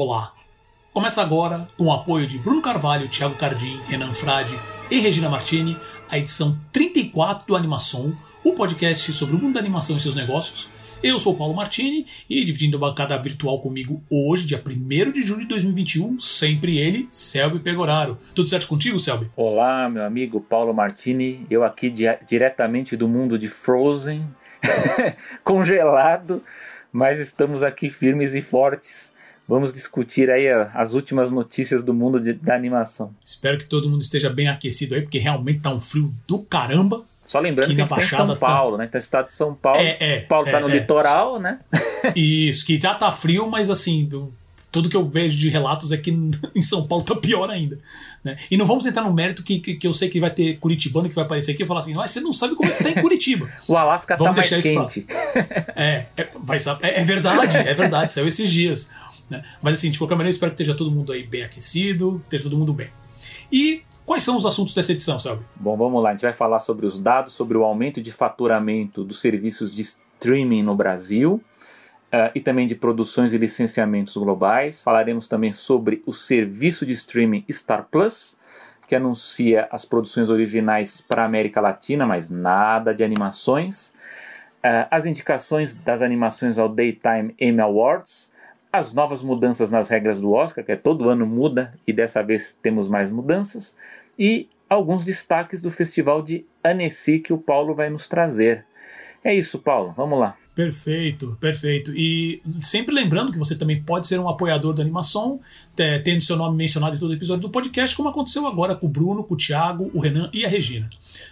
Olá! Começa agora, com o apoio de Bruno Carvalho, Thiago Cardim, Renan Frade e Regina Martini, a edição 34 do Animação, o podcast sobre o mundo da animação e seus negócios. Eu sou Paulo Martini e dividindo a bancada virtual comigo hoje, dia 1 de julho de 2021, sempre ele, Selby Pegoraro. Tudo certo contigo, Selby? Olá, meu amigo Paulo Martini, eu aqui di diretamente do mundo de Frozen, congelado, mas estamos aqui firmes e fortes Vamos discutir aí as últimas notícias do mundo de, da animação. Espero que todo mundo esteja bem aquecido aí, porque realmente tá um frio do caramba. Só lembrando que, que a gente tá em São tá- Paulo, tá... né? Tá no estado de São Paulo. É, é. Paulo tá é, tá no é. litoral, né? Isso, que já tá frio, mas assim, tudo que eu vejo de relatos é que em São Paulo tá pior ainda. Né? E não vamos entrar no mérito que, que, que, eu sei que vai ter curitibano que vai aparecer aqui e falar assim, mas você não sabe como é que tá em Curitiba. o Alasca tá vamos tá mais quente. É, é, vai, é, é verdade, é verdade, saiu esses dias. Né? Mas assim, de qualquer maneira, espero que esteja todo mundo aí bem aquecido, esteja todo mundo bem. E quais são os assuntos dessa edição, Selby? Bom, vamos lá. A gente vai falar sobre os dados, sobre o aumento de faturamento dos serviços de streaming no Brasil. Uh, e também de produções e licenciamentos globais. Falaremos também sobre o serviço de streaming Star Plus, que anuncia as produções originais para a América Latina, mas nada de animações. Uh, as indicações das animações ao Daytime Emmy Awards, as novas mudanças nas regras do Oscar, que é todo ano muda e dessa vez temos mais mudanças, e alguns destaques do Festival de Annecy que o Paulo vai nos trazer. É isso, Paulo, vamos lá. Perfeito, perfeito. E sempre lembrando que você também pode ser um apoiador da animação, tendo seu nome mencionado em todo episódio do podcast, como aconteceu agora com o Bruno, com o Thiago, o Renan e a Regina.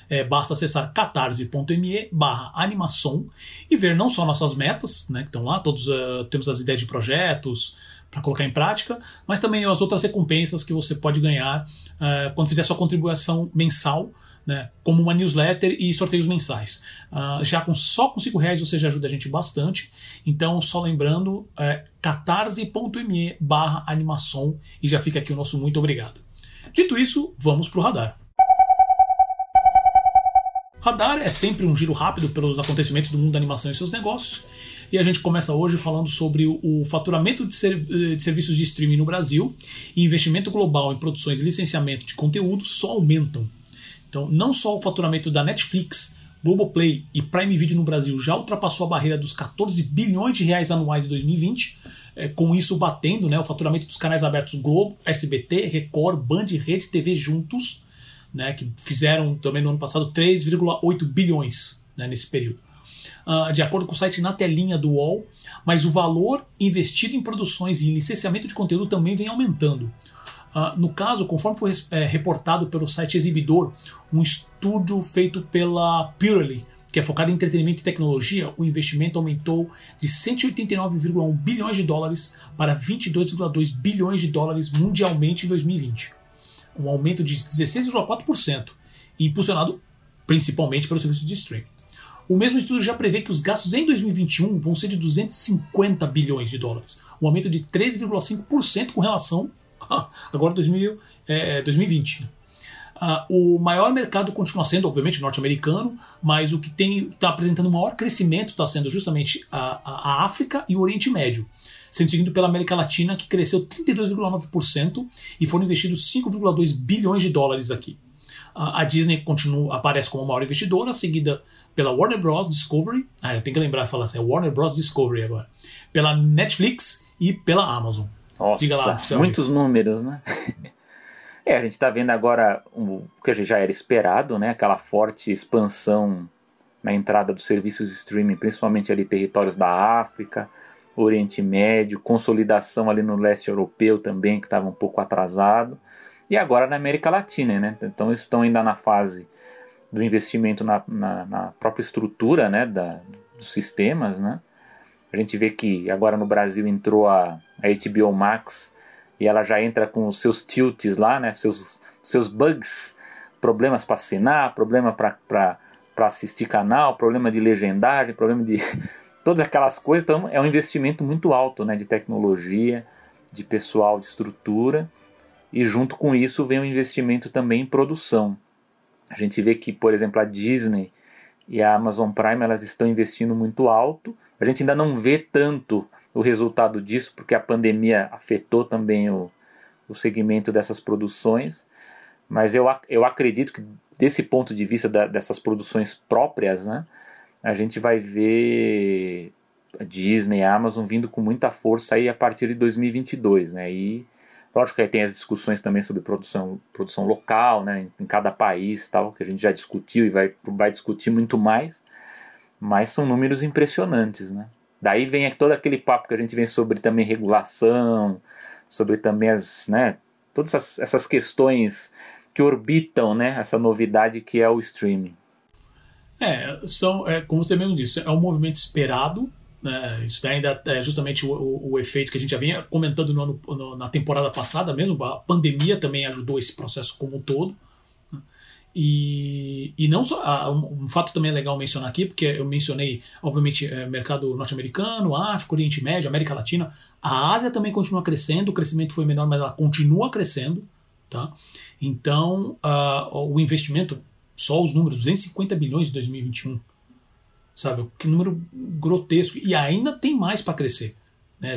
É, basta acessar catarse.me barra animação e ver não só nossas metas, né, que estão lá, todos uh, temos as ideias de projetos para colocar em prática, mas também as outras recompensas que você pode ganhar uh, quando fizer sua contribuição mensal né, como uma newsletter e sorteios mensais. Uh, já com só com 5 reais você já ajuda a gente bastante. Então, só lembrando, é catarse.me barra animação e já fica aqui o nosso muito obrigado. Dito isso, vamos para o radar. Radar é sempre um giro rápido pelos acontecimentos do mundo da animação e seus negócios. E a gente começa hoje falando sobre o faturamento de, de, serviços de streaming no Brasil e investimento global em produções e licenciamento de conteúdo só aumentam. Então, não só o faturamento da Netflix, Globoplay e Prime Video no Brasil já ultrapassou a barreira dos 14 bilhões de reais anuais em 2020, é, com isso batendo né, o faturamento dos canais abertos Globo, SBT, Record, Band e Rede TV juntos, né, que fizeram também no ano passado 3,8 bilhões né, nesse período. Uh, de acordo com o site na telinha do UOL, mas o valor investido em produções e em licenciamento de conteúdo também vem aumentando. Uh, no caso, conforme foi é, reportado pelo site Exibidor, um estudo feito pela Purely, que é focado em entretenimento e tecnologia, o investimento aumentou de 189,1 bilhões de dólares para 22,2 bilhões de dólares mundialmente em 2020. Um aumento de 16,4%, impulsionado principalmente pelo serviço de streaming. O mesmo estudo já prevê que os gastos em 2021 vão ser de 250 bilhões de dólares, um aumento de 13,5% com relação agora 2000, é, 2020. Uh, o maior mercado continua sendo, obviamente, norte-americano, mas o que está apresentando maior crescimento está sendo justamente a, a, África e o Oriente Médio, sendo seguido pela América Latina, que cresceu 32,9% e foram investidos 5,2 bilhões de dólares aqui. A Disney continua, aparece como a maior investidora, seguida pela Warner Bros. Discovery, ah, tenho que lembrar de falar assim, é Warner Bros. Discovery agora, pela Netflix e pela Amazon. Nossa, lá, muitos números, né? é, a gente está vendo agora o que já era esperado, né? Aquela forte expansão na entrada dos serviços de streaming, principalmente ali territórios da África, Oriente Médio, consolidação ali no leste europeu também, que estava um pouco atrasado, e agora na América Latina, né? Então estão ainda na fase do investimento na, na, na própria estrutura né? da, dos sistemas, né? A gente vê que agora no Brasil entrou a, a HBO Max e ela já entra com os seus tilts lá, né? Seus, seus bugs, problemas para assinar, problema para assistir canal, problema de legendagem, problema de todas aquelas coisas. Então é um investimento muito alto, né? De tecnologia, de pessoal, de estrutura e junto com isso vem um investimento também em produção. A gente vê que, por exemplo, a Disney e a Amazon Prime elas estão investindo muito alto a gente ainda não vê tanto o resultado disso, porque a pandemia afetou também o, o segmento dessas produções. Mas eu, eu acredito que, desse ponto de vista da, dessas produções próprias, né, a gente vai ver a Disney, a Amazon vindo com muita força aí a partir de 2022. Né, e lógico que aí tem as discussões também sobre produção, produção local, né, em cada país, tal, que a gente já discutiu e vai, vai discutir muito mais. Mas são números impressionantes. Né. Daí vem todo aquele papo que a gente vem sobre também regulação, sobre também as, né, todas essas, essas questões que orbitam né, essa novidade que é o streaming. É, são, é, como você mesmo disse, é um movimento esperado. Né, isso ainda é justamente o, o, o, efeito que a gente já vinha comentando no ano, no, na temporada passada mesmo. A pandemia também ajudou esse processo como um todo. E, e não só. Um, um, fato também é legal mencionar aqui, porque eu mencionei, obviamente, é, mercado norte-americano, África, Oriente Médio, América Latina. A Ásia também continua crescendo, o crescimento foi menor, mas ela continua crescendo. Tá? Então, uh, o investimento, só os números, 250 bilhões em 2021. Sabe? Que número grotesco. E ainda tem mais para crescer. Né?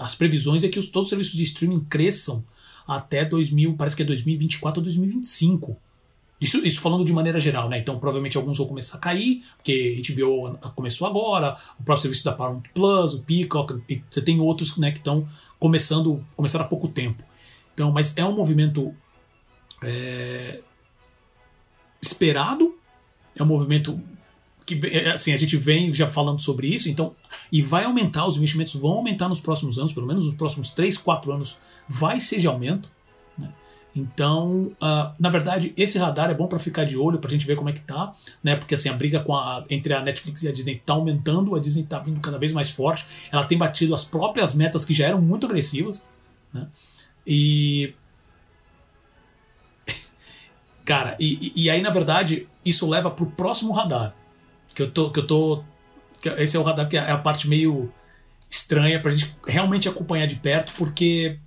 As previsões é que os, todos os serviços de streaming cresçam até 2000, parece que é 2024 ou 2025. Isso, isso falando de maneira geral, né? Então provavelmente alguns vão começar a cair, porque a HBO começou agora, o próprio serviço da Paramount Plus, o Peacock, e você tem outros né, que estão começando, começaram há pouco tempo. Então, mas é um movimento é, esperado, é um movimento que é, assim a gente vem já falando sobre isso, então e vai aumentar, os investimentos vão aumentar nos próximos anos, pelo menos nos próximos 3, 4 anos vai ser de aumento. Então, uh, na verdade, esse radar é bom para ficar de olho, para a gente ver como é que tá, né? Porque assim, a briga a, entre a Netflix e a Disney tá aumentando, a Disney tá vindo cada vez mais forte, ela tem batido as próprias metas que já eram muito agressivas, né? E. Cara, e, e aí, na verdade, isso leva pro próximo radar. Que eu tô. Que eu tô que esse é o radar que é a parte meio estranha pra gente realmente acompanhar de perto, porque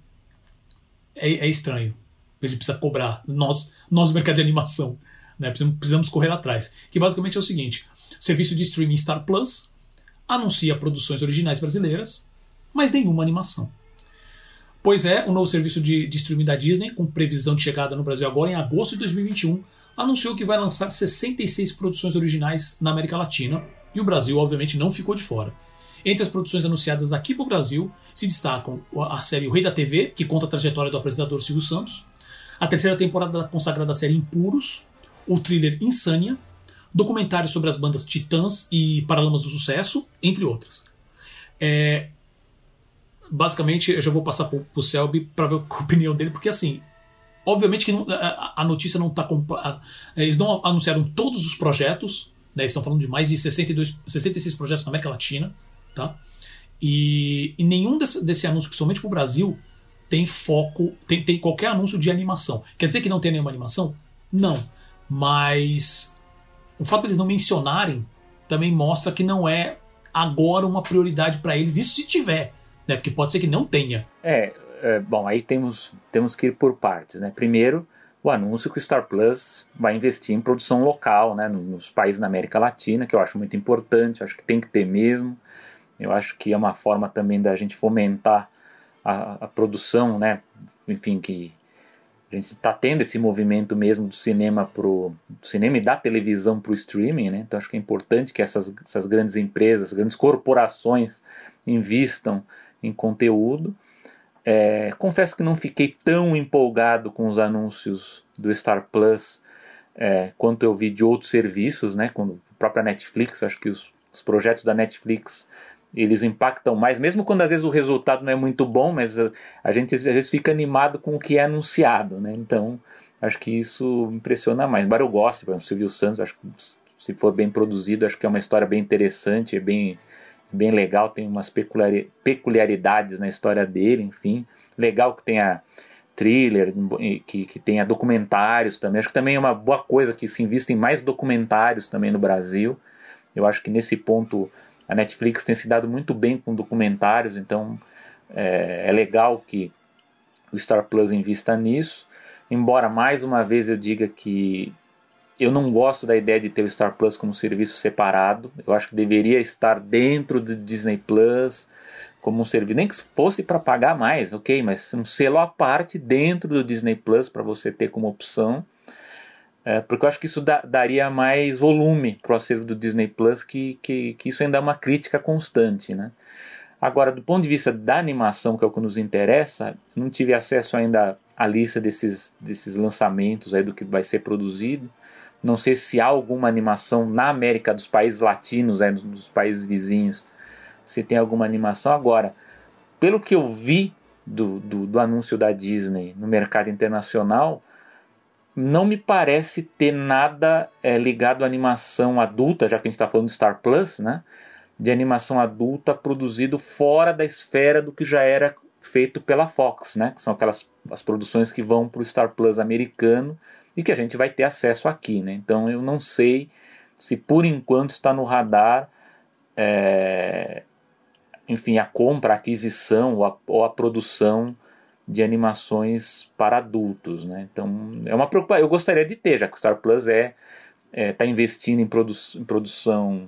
é, é estranho. A gente precisa cobrar. Nós, nós mercado de animação. Né? Precisamos, precisamos correr atrás. Que basicamente é o seguinte: o serviço de streaming Star Plus anuncia produções originais brasileiras, mas nenhuma animação. Pois é, o novo serviço de, de streaming da Disney, com previsão de chegada no Brasil agora em agosto de 2021, anunciou que vai lançar 66 produções originais na América Latina, e o Brasil, obviamente, não ficou de fora. Entre as produções anunciadas aqui para o Brasil se destacam a série O Rei da TV, que conta a trajetória do apresentador Silvio Santos, a terceira temporada da consagrada série Impuros, o thriller Insânia, documentários sobre as bandas Titãs e Paralamas do Sucesso, entre outras. É, basicamente, eu já vou passar pro, pro Selby para ver a opinião dele, porque assim, obviamente que não, a, a, notícia não está eles não anunciaram todos os projetos, né, estão falando de mais de 62, 66 projetos na América Latina, tá? E, e nenhum desse, desse anúncio, principalmente para o Brasil, tem foco, tem, tem qualquer anúncio de animação. Quer dizer que não tem nenhuma animação? Não. Mas o fato de eles não mencionarem também mostra que não é agora uma prioridade para eles. Isso se tiver né? Porque pode ser que não tenha. É, é, bom, aí temos, temos que ir por partes, né? Primeiro, o anúncio que o Star Plus vai investir em produção local, né? Nos países da América Latina, que eu acho muito importante, acho que tem que ter mesmo. Eu acho que é uma forma também da gente fomentar a, a produção, né? Enfim, que a gente está tendo esse movimento mesmo do cinema pro do cinema e da televisão para o streaming, né? Então acho que é importante que essas, essas grandes empresas, grandes corporações invistam em conteúdo. É, confesso que não fiquei tão empolgado com os anúncios do Star Plus é, quanto eu vi de outros serviços, né? Com a própria Netflix, acho que os, os, projetos da Netflix eles impactam mais, mesmo quando às vezes o resultado não é muito bom, mas a, a gente às vezes fica animado com o que é anunciado, né? Então acho que isso impressiona mais. Embora eu goste, por exemplo, Silvio Santos, acho que se for bem produzido, acho que é uma história bem interessante, é bem bem legal, tem umas peculiaridades na história dele, enfim. Legal que tenha thriller, que, que tenha documentários também. Acho que também é uma boa coisa que se invista em mais documentários também no Brasil. Eu acho que nesse ponto a Netflix tem se dado muito bem com documentários, então é, é legal que o Star Plus invista nisso. Embora mais uma vez eu diga que eu não gosto da ideia de ter o Star Plus como serviço separado. Eu acho que deveria estar dentro do Disney Plus, como um serviço, nem que fosse para pagar mais, ok, mas um selo à parte dentro do Disney Plus para você ter como opção. É, porque eu acho que isso da, daria mais volume para o acervo do Disney Plus, que, que, que, isso ainda é uma crítica constante. Né? Agora, do ponto de vista da animação, que é o que nos interessa, não tive acesso ainda à lista desses, desses lançamentos aí do que vai ser produzido. Não sei se há alguma animação na América dos países latinos, aí, dos países vizinhos, se tem alguma animação. Agora, pelo que eu vi do, do, do anúncio da Disney no mercado internacional, não me parece ter nada é, ligado à animação adulta, já que a gente está falando de Star Plus, né? De animação adulta produzido fora da esfera do que já era feito pela Fox, né? Que são aquelas as produções que vão para o Star Plus americano e que a gente vai ter acesso aqui, né? Então eu não sei se por enquanto está no radar, é, enfim, a compra, a aquisição ou a, ou a produção de animações para adultos, né? Então é uma preocupação. Eu gostaria de ter, já que o Star Plus é está é, tá investindo em, produ em produção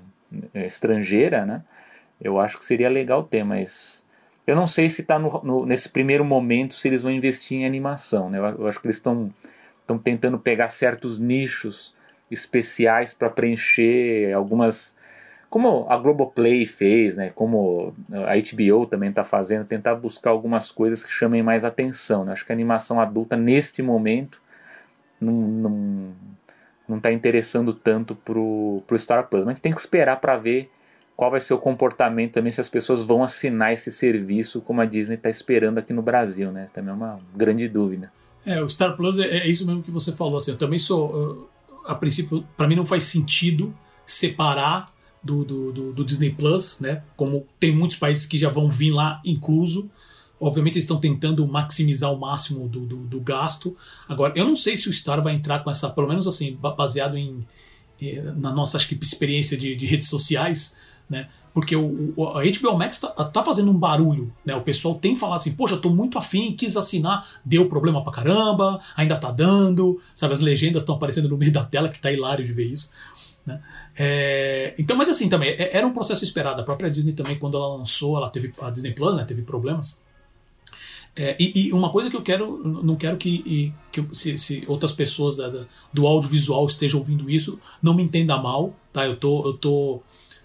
é, estrangeira, né? Eu acho que seria legal ter, mas eu não sei se está nesse primeiro momento se eles vão investir em animação, né? Eu, eu acho que eles estão estão tentando pegar certos nichos especiais para preencher algumas como a Globoplay fez, né, como a HBO também está fazendo, tentar buscar algumas coisas que chamem mais atenção. Né? Acho que a animação adulta, neste momento, não não está interessando tanto para o Star Plus. Mas a gente tem que esperar para ver qual vai ser o comportamento também, se as pessoas vão assinar esse serviço como a Disney está esperando aqui no Brasil. Né? Essa também é uma grande dúvida. É, o Star Plus é, é isso mesmo que você falou. Assim, eu também sou, a princípio, para mim não faz sentido separar do, do, do, do, Disney Plus, né? Como tem muitos países que já vão vir lá incluso. Obviamente eles estão tentando maximizar o máximo do, do, do, gasto. Agora, eu não sei se o Star vai entrar com essa, pelo menos assim, baseado em, na nossa acho que, experiência de, de redes sociais, né? Porque o, o, a HBO Max tá, tá, fazendo um barulho, né? O pessoal tem falado assim, poxa, tô muito afim, quis assinar, deu problema pra caramba, ainda tá dando, sabe? As legendas estão aparecendo no meio da tela, que tá hilário de ver isso. Né? É, então, mas assim também, é, era um processo esperado. A própria Disney também, quando ela lançou, ela teve a Disney Plus, né, teve problemas. É, e, e, uma coisa que eu quero, não quero que, que se, se, outras pessoas da, da, do audiovisual estejam ouvindo isso, não me entenda mal, tá? Eu tô, eu tô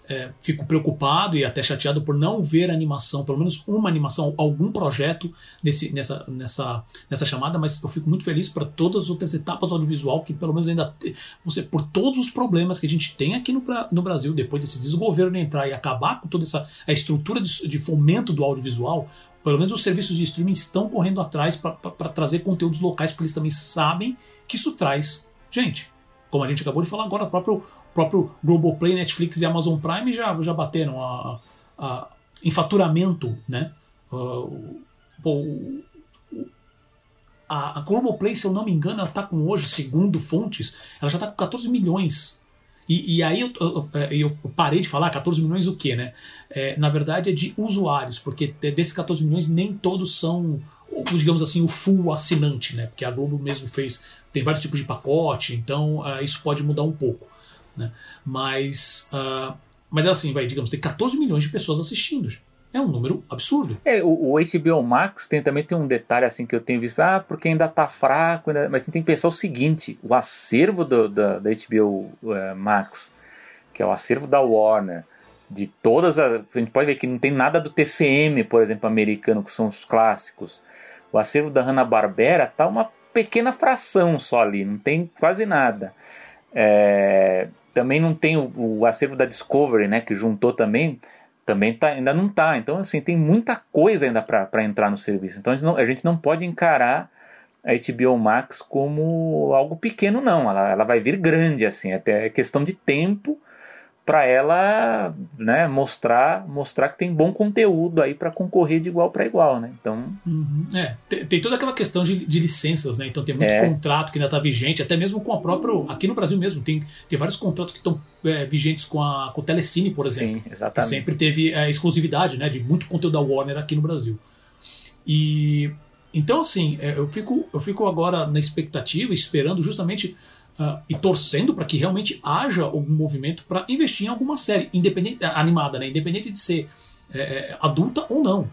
é, fico preocupado e até chateado por não ver animação, pelo menos uma animação, algum projeto nessa, nessa, nessa chamada, mas eu fico muito feliz para todas as outras etapas do audiovisual que pelo menos ainda você por todos os problemas que a gente tem aqui no, no Brasil depois desse desgoverno entrar e acabar com toda essa a estrutura de, de fomento do audiovisual, pelo menos os serviços de streaming estão correndo atrás para trazer conteúdos locais, porque eles também sabem que isso traz gente. Como a gente acabou de falar agora, o próprio próprio Globoplay, Netflix e Amazon Prime já, já bateram a, a, em faturamento, né? Uh, a, a Globoplay, se eu não me engano, ela está com hoje, segundo fontes, ela já está com 14 milhões. E, e aí eu, eu, eu, parei de falar 14 milhões o quê, né? É, na verdade é de usuários, porque desses 14 milhões nem todos são, digamos assim, o full assinante, né? Porque a Globo mesmo fez, tem vários tipos de pacote, então uh, isso pode mudar um pouco. Né? Mas, uh, mas assim, vai, digamos, tem 14 milhões de pessoas assistindo. É um número absurdo. É, o, o HBO Max tem, também tem um detalhe assim que eu tenho visto, ah, porque ainda tá fraco, ainda... mas tem que pensar o seguinte, o acervo do, da, da HBO uh, eh, Max, que é o acervo da Warner, de todas as... A gente pode ver que não tem nada do TCM, por exemplo, americano, que são os clássicos. O acervo da Hanna-Barbera tá uma pequena fração só ali, não tem quase nada. É, também não tem o, o, acervo da Discovery, né, que juntou também, também tá, ainda não está. Então, assim, tem muita coisa ainda para entrar no serviço. Então, a gente, não, a gente não pode encarar a HBO Max como algo pequeno, não. Ela, ela vai vir grande, assim, até é questão de tempo para ela né, mostrar mostrar que tem bom conteúdo aí para concorrer de igual para igual, né? Então uhum. é, tem, tem, toda aquela questão de, de, licenças, né? Então tem muito é. contrato que ainda está vigente, até mesmo com a própria aqui no Brasil mesmo tem, tem vários contratos que estão é, vigentes com a com o Telecine, por exemplo, Sim, exatamente. que sempre teve a exclusividade, né? De muito conteúdo da Warner aqui no Brasil. E então assim é, eu fico eu fico agora na expectativa, esperando justamente Uh, e torcendo para que realmente haja algum movimento para investir em alguma série independente animada, né? Independente de ser é adulta ou não,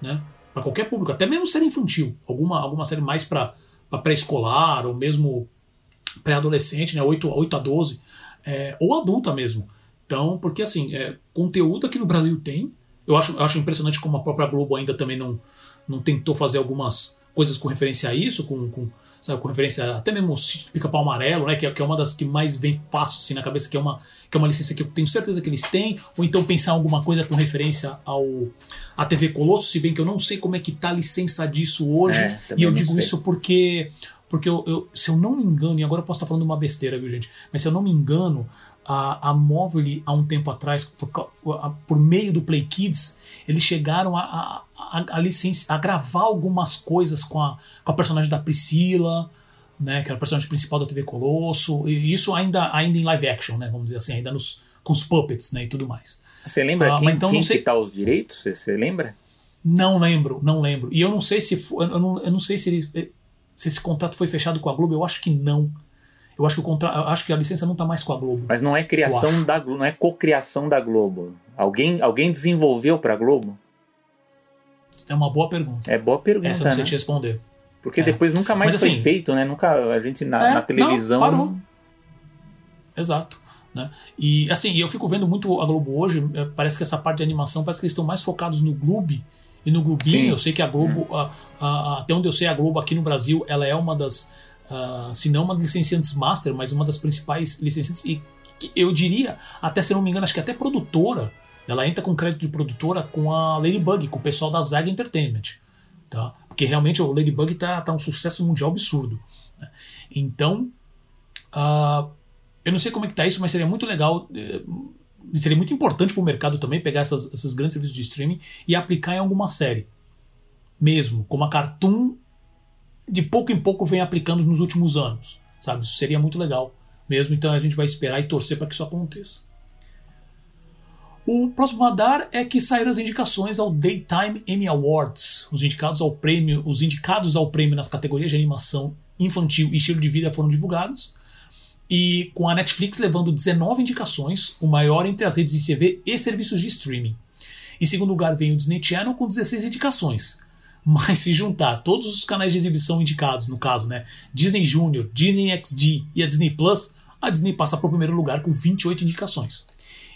né? Para qualquer público, até mesmo série infantil, alguma, alguma série mais para pré-escolar ou mesmo pré-adolescente, né? 8, 8 a 12, é, ou adulta mesmo. Então, porque assim, é, conteúdo aqui no Brasil tem. Eu acho, eu acho impressionante como a própria Globo ainda também não, não tentou fazer algumas coisas com referência a isso, com, com, sabe, com referência até mesmo o Pica-Pau Amarelo, né, que é, que é uma das que mais vem fácil assim, na cabeça, que é, uma, que é uma licença que eu tenho certeza que eles têm, ou então pensar alguma coisa com referência ao a TV Colosso, se bem que eu não sei como é que tá a licença disso hoje, é, e eu digo sei. isso porque porque eu, eu, se eu não me engano, e agora eu posso estar falando uma besteira, viu, gente? Mas se eu não me engano, a, a Móvel, há um tempo atrás, por, a, por meio do Play Kids, eles chegaram a, a, a, a, licença, a gravar algumas coisas com a, com a personagem da Priscila, né, que era a personagem principal da TV Colosso, e isso ainda, ainda em live action, né, vamos dizer assim, ainda nos, com os puppets né, e tudo mais. Você lembra ah, quem, então, quem sei... que tá os direitos? Você, lembra? Não lembro, não lembro. E eu não sei se eu não, eu não sei se ele se esse contrato foi fechado com a Globo, eu acho que não. Eu acho que o contrato, acho que a licença não está mais com a Globo. Mas não é criação da Globo, não é cocriação da Globo. Alguém, alguém desenvolveu para a Globo? É uma boa pergunta. É boa pergunta. Essa eu sei né? te responder. Porque é. depois nunca mais Mas, foi assim, feito, né? Nunca a gente na, é, na televisão. Não, parou. Exato. Né? E assim, eu fico vendo muito a Globo hoje. É, parece que essa parte de animação parece que eles estão mais focados no Globo e no Globinho. Eu sei que a Globo, hum. a, a, até onde eu sei, a Globo aqui no Brasil, ela é uma das, uh, se não uma licenciantes master, mas uma das principais licenciantes. E eu diria, até se não me engano, acho que até produtora. Ela entra com crédito de produtora com a Ladybug, com o pessoal da Zag Entertainment. Tá? Porque realmente o Ladybug tá, tá um sucesso mundial absurdo. Né? Então, uh, eu não sei como é que tá isso, mas seria muito legal. Uh, seria muito importante para o mercado também pegar essas, esses grandes serviços de streaming e aplicar em alguma série. Mesmo, como a Cartoon de pouco em pouco vem aplicando nos últimos anos. Sabe? Isso seria muito legal mesmo, então a gente vai esperar e torcer para que isso aconteça. O próximo radar é que saíram as indicações ao Daytime Emmy Awards. Os indicados ao prêmio, os indicados ao prêmio nas categorias de animação infantil e estilo de vida foram divulgados e com a Netflix levando 19 indicações, o maior entre as redes de TV e serviços de streaming. Em segundo lugar vem o Disney Channel com 16 indicações. Mas se juntar todos os canais de exibição indicados, no caso, né, Disney Junior, Disney XD e a Disney Plus, a Disney passa para o primeiro lugar com 28 indicações.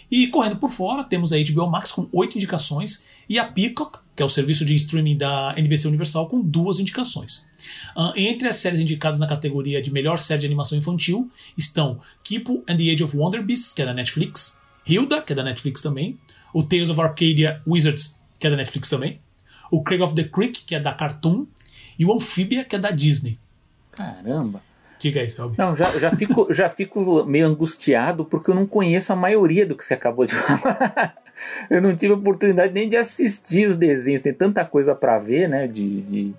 E correndo por fora, temos a HBO Max com 8 indicações e a Peacock, que é o serviço de streaming da NBC Universal, com duas indicações. Uh, entre as séries indicadas na categoria de melhor série de animação infantil estão Kipo and the Age of Wonder Beasts, que é da Netflix, Hilda, que é da Netflix também, o Tales of Arcadia Wizards, que é da Netflix também, o Craig of the Creek, que é da Cartoon, e o Amphibia, que é da Disney. Caramba! Diga aí, Selby. Não, já, já, fico, já fico meio angustiado porque eu não conheço a maioria do que você acabou de falar. eu não tive oportunidade nem de assistir os desenhos. Tem tanta coisa para ver, né? De, de,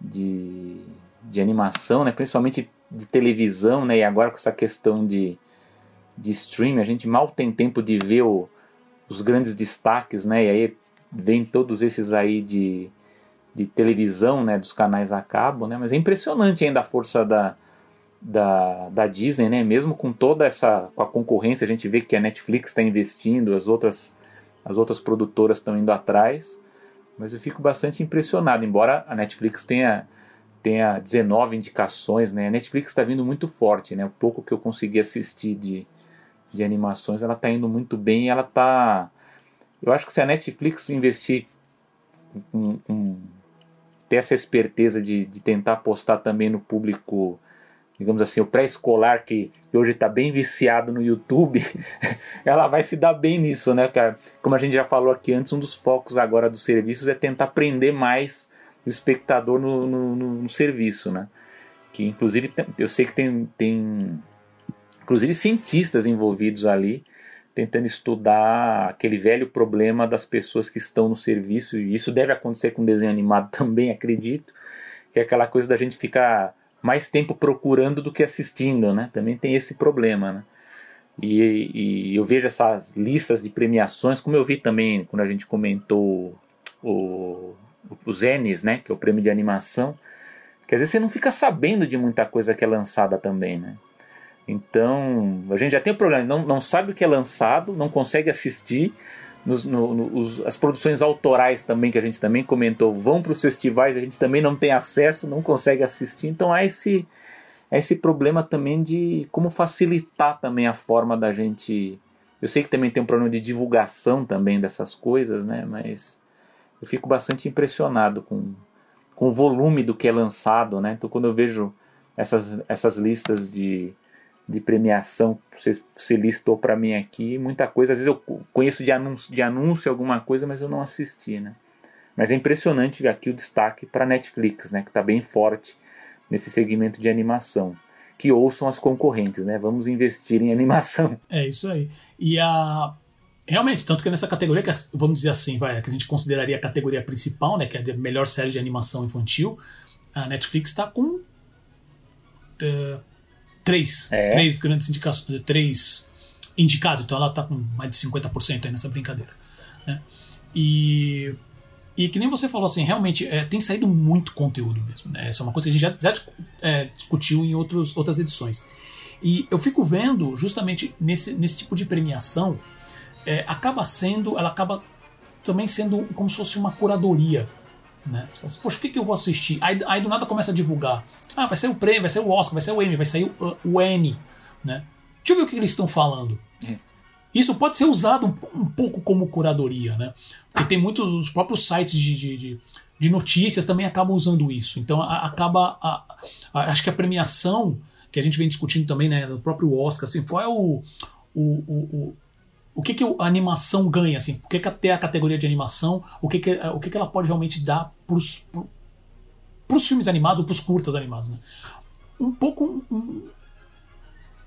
de, de animação, né? principalmente de televisão, né? e agora com essa questão de, de streaming, a gente mal tem tempo de ver o, os grandes destaques, né? e aí vem todos esses aí de, de televisão, né? dos canais a cabo, né? mas é impressionante ainda a força da, da, da Disney, né? mesmo com toda essa com a concorrência, a gente vê que a Netflix está investindo, as outras, as outras produtoras estão indo atrás, mas eu fico bastante impressionado, embora a Netflix tenha, tenha 19 indicações, né? A Netflix está vindo muito forte, né? O pouco que eu consegui assistir de, de animações, ela está indo muito bem ela está... Eu acho que se a Netflix investir um, um, ter essa esperteza de, de tentar apostar também no público digamos assim, o pré-escolar que hoje está bem viciado no YouTube, ela vai se dar bem nisso, né? Como a gente já falou aqui antes, um dos focos agora dos serviços é tentar prender mais o espectador no, no, no, no serviço, né? Que inclusive eu sei que tem, tem inclusive cientistas envolvidos ali tentando estudar aquele velho problema das pessoas que estão no serviço e isso deve acontecer com desenho animado também acredito que é aquela coisa da gente ficar mais tempo procurando do que assistindo, né? Também tem esse problema, né? E, e, eu vejo essas listas de premiações, como eu vi também quando a gente comentou o, os Emmys, né? Que é o prêmio de animação, que às vezes você não fica sabendo de muita coisa que é lançada também, né? Então, a gente já tem o problema, não, não sabe o que é lançado, não consegue assistir, nos, no, no, os, as produções autorais também, que a gente também comentou, vão para os festivais, a gente também não tem acesso, não consegue assistir. Então há esse, há esse problema também de como facilitar também a forma da gente. Eu sei que também tem um problema de divulgação também dessas coisas, né? Mas eu fico bastante impressionado com, com o volume do que é lançado, né? Então quando eu vejo essas, essas listas de de premiação você, listou para mim aqui, muita coisa. Às vezes eu conheço de anúncio, de anúncio alguma coisa, mas eu não assisti, né? Mas é impressionante aqui o destaque para Netflix, né? Que está bem forte nesse segmento de animação. Que ouçam as concorrentes, né? Vamos investir em animação. É isso aí. E a Realmente, tanto que nessa categoria, que é, vamos dizer assim, vai, que a gente consideraria a categoria principal, né, que é a melhor série de animação infantil, a Netflix está com uh, três, é. três grandes indicações, três indicados, então ela está com mais de 50% aí nessa brincadeira. Né? E, e que nem você falou assim, realmente é, tem saído muito conteúdo mesmo. Né? Essa é uma coisa que a gente já, já é, discutiu em outros, outras edições. E eu fico vendo justamente nesse, nesse tipo de premiação, é, acaba sendo, ela acaba também sendo como se fosse uma curadoria né? Você fala assim, Poxa, o que, que eu vou assistir? Aí, aí do nada começa a divulgar. Ah, vai sair o prêmio, vai sair o Oscar, vai sair o Emmy, vai sair o, o N. Né? Deixa eu ver o que eles estão falando. É. Isso pode ser usado um, um, pouco como curadoria, né? Porque tem muitos os próprios sites de, de, de, de notícias também acabam usando isso. Então a, acaba. A, a, acho que a premiação que a gente vem discutindo também, né, no próprio Oscar, assim, qual é o, o, o, o que, que a animação ganha, assim? Por que, que tem a categoria de animação? O que, que, o que, que ela pode realmente dar para os filmes animados ou para os curtas animados? Né? Um pouco. Um,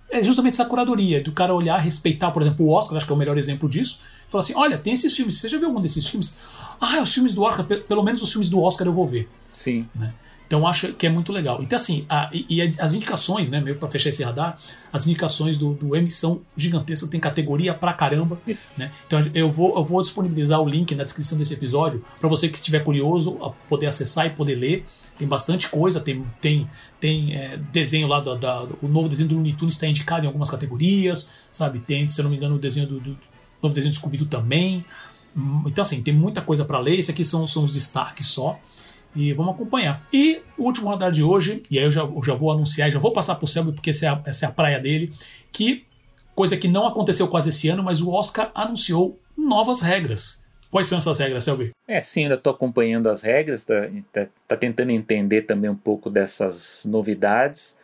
é justamente essa curadoria, do cara olhar, respeitar, por exemplo, o Oscar, acho que é o melhor exemplo disso. Falar assim: olha, tem esses filmes, você já viu algum desses filmes? Ah, os filmes do Oscar, pelo menos os filmes do Oscar eu vou ver. Sim. Né? Então acho que é muito legal. Então, assim, a, e, e, as indicações, né, meio para fechar esse radar, as indicações do, do M são gigantescas, tem categoria pra caramba. Né? Então eu vou, eu vou disponibilizar o link na descrição desse episódio para você que estiver curioso poder acessar e poder ler. Tem bastante coisa, tem, tem, tem é, desenho lá, da, da, o novo desenho do Looney Tunes está indicado em algumas categorias, sabe? Tem, se eu não me engano, o desenho do, do novo desenho do Scooby-Doo também. Então, assim, tem muita coisa para ler. Esse aqui são, são os destaques só. E vamos acompanhar. E o último radar de hoje, e aí eu já, eu já vou anunciar, já vou passar pro Selby, porque essa é, a, essa é a praia dele, que coisa que não aconteceu quase esse ano, mas o Oscar anunciou novas regras. Quais são essas regras, Selby? É, sim, ainda estou acompanhando as regras, tá, tá, tá, tentando entender também um pouco dessas novidades,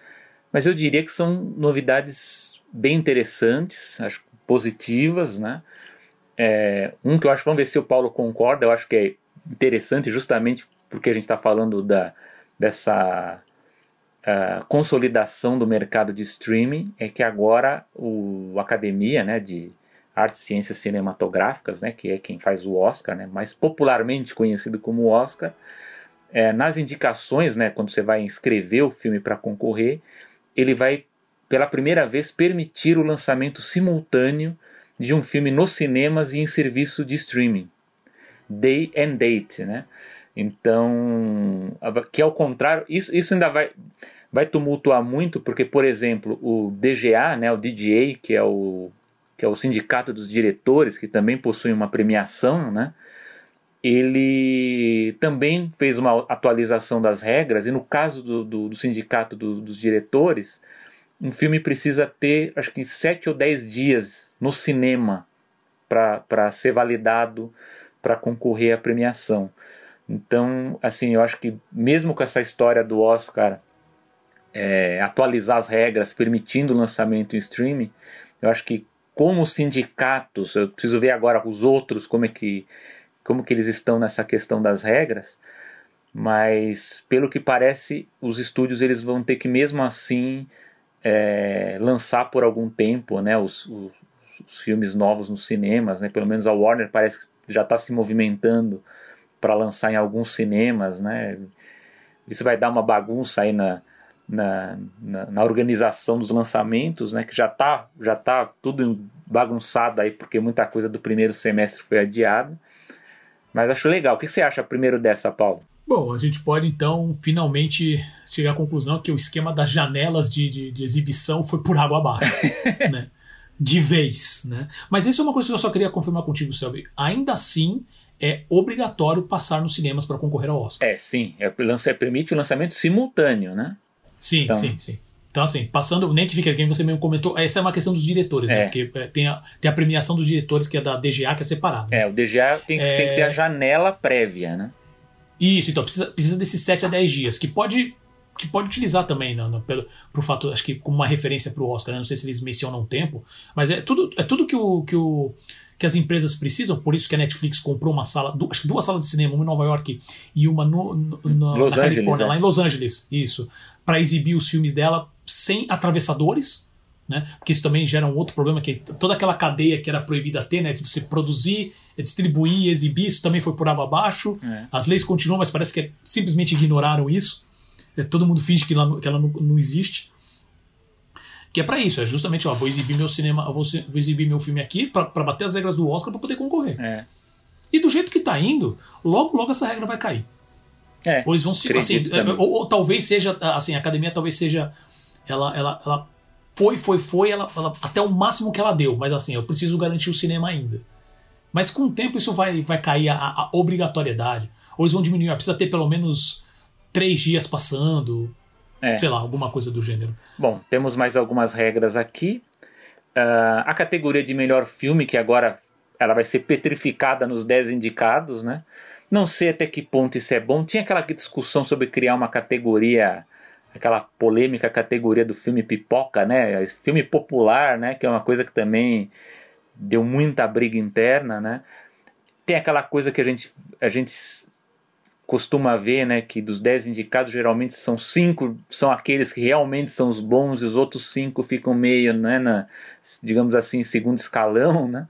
mas eu diria que são novidades bem interessantes, acho positivas, né? É, um que eu acho, vamos ver se o Paulo concorda, eu acho que é interessante justamente porque a gente está falando da, dessa uh, consolidação do mercado de streaming, é que agora o Academia né, de Artes e Ciências Cinematográficas, né, que é quem faz o Oscar, né, mais popularmente conhecido como Oscar, é, nas indicações, né, quando você vai inscrever o filme para concorrer, ele vai pela primeira vez permitir o lançamento simultâneo de um filme nos cinemas e em serviço de streaming. Day and date, né? Então, que ao contrário, isso, isso ainda vai, vai tumultuar muito, porque, por exemplo, o DGA, né, o DGA, que é o, que é o Sindicato dos Diretores, que também possui uma premiação, né, ele também fez uma atualização das regras, e no caso do, do, do Sindicato do, dos Diretores, um filme precisa ter, acho que, sete ou dez dias no cinema para ser validado para concorrer à premiação. Então, assim, eu acho que mesmo com essa história do Oscar é, atualizar as regras, permitindo o lançamento em streaming, eu acho que como os sindicatos, eu preciso ver agora os outros como é que como que eles estão nessa questão das regras, mas pelo que parece, os estúdios eles vão ter que mesmo assim é, lançar por algum tempo, né, os, os, os, filmes novos nos cinemas, né, pelo menos a Warner parece que já está se movimentando para lançar em alguns cinemas, né? Isso vai dar uma bagunça aí na, na, na, na organização dos lançamentos, né? Que já tá, já tá tudo bagunçado aí, porque muita coisa do primeiro semestre foi adiada. Mas acho legal. O que você acha primeiro dessa, Paulo? Bom, a gente pode então finalmente chegar à conclusão que o esquema das janelas de, de, de exibição foi por água abaixo. né? de vez, né? Mas isso é uma coisa que eu só queria confirmar contigo, Selby. Ainda assim, é obrigatório passar nos cinemas para concorrer ao Oscar. É, sim. É, lança, permite o lançamento simultâneo, né? Sim, então, sim, sim. Então, assim, passando, nem que fique, quem você mesmo comentou, essa é uma questão dos diretores, né? é. né? Porque é, tem a, tem a premiação dos diretores, que é da DGA, que é separado. Né? É, o DGA tem, é... tem que ter a janela prévia, né? Isso, então precisa, precisa desses 7 a 10 dias, que pode que pode utilizar também no, no, pelo pro fato, acho que como uma referência para o Oscar, né? não sei se eles mencionam o tempo, mas é tudo é tudo que o, que o que as empresas precisam, por isso que a Netflix comprou uma sala, acho que duas salas de cinema, uma em Nova York e uma no, no, no na Angeles, Califórnia, é. lá em Los Angeles, isso, para exibir os filmes dela sem atravessadores, né? Porque isso também gera um outro problema que toda aquela cadeia que era proibida ter, né? De você produzir, distribuir, exibir, isso também foi por água abaixo. É. As leis continuam, mas parece que simplesmente ignoraram isso. É, todo mundo finge que ela, que ela não, não existe. Que é para isso, é justamente, ó, vou exibir meu cinema, vou, vou exibir meu filme aqui para bater as regras do Oscar para poder concorrer. É. E do jeito que tá indo, logo, logo essa regra vai cair. É, ou eles vão se. Assim, ou, ou, talvez seja. Assim, a academia talvez seja. Ela, ela, ela foi, foi, foi, ela, ela, até o máximo que ela deu. Mas assim, eu preciso garantir o cinema ainda. Mas com o tempo isso vai, vai cair a, a obrigatoriedade. Ou eles vão diminuir, precisa ter pelo menos três dias passando. É. Sei lá, alguma coisa do gênero. Bom, temos mais algumas regras aqui. Uh, a categoria de melhor filme, que agora ela vai ser petrificada nos 10 indicados, né? Não sei até que ponto isso é bom. Tinha aquela discussão sobre criar uma categoria, aquela polêmica categoria do filme pipoca, né? Filme popular, né? Que é uma coisa que também deu muita briga interna, né? Tem aquela coisa que a gente, a gente costuma ver, né, que dos 10 indicados, geralmente são cinco são aqueles que realmente são os bons e os outros cinco ficam meio, né, na, digamos assim, segundo escalão, né?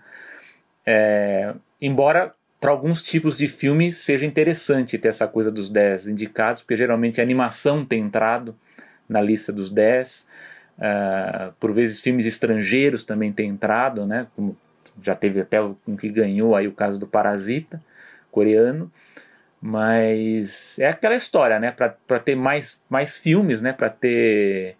É, embora para alguns tipos de filme seja interessante ter essa coisa dos 10 indicados, porque geralmente a animação tem entrado na lista dos 10, uh, é, por vezes filmes estrangeiros também tem entrado, né, como já teve até um que ganhou aí o caso do Parasita, coreano, mas é aquela história, né? Para ter mais, mais filmes, né? Para ter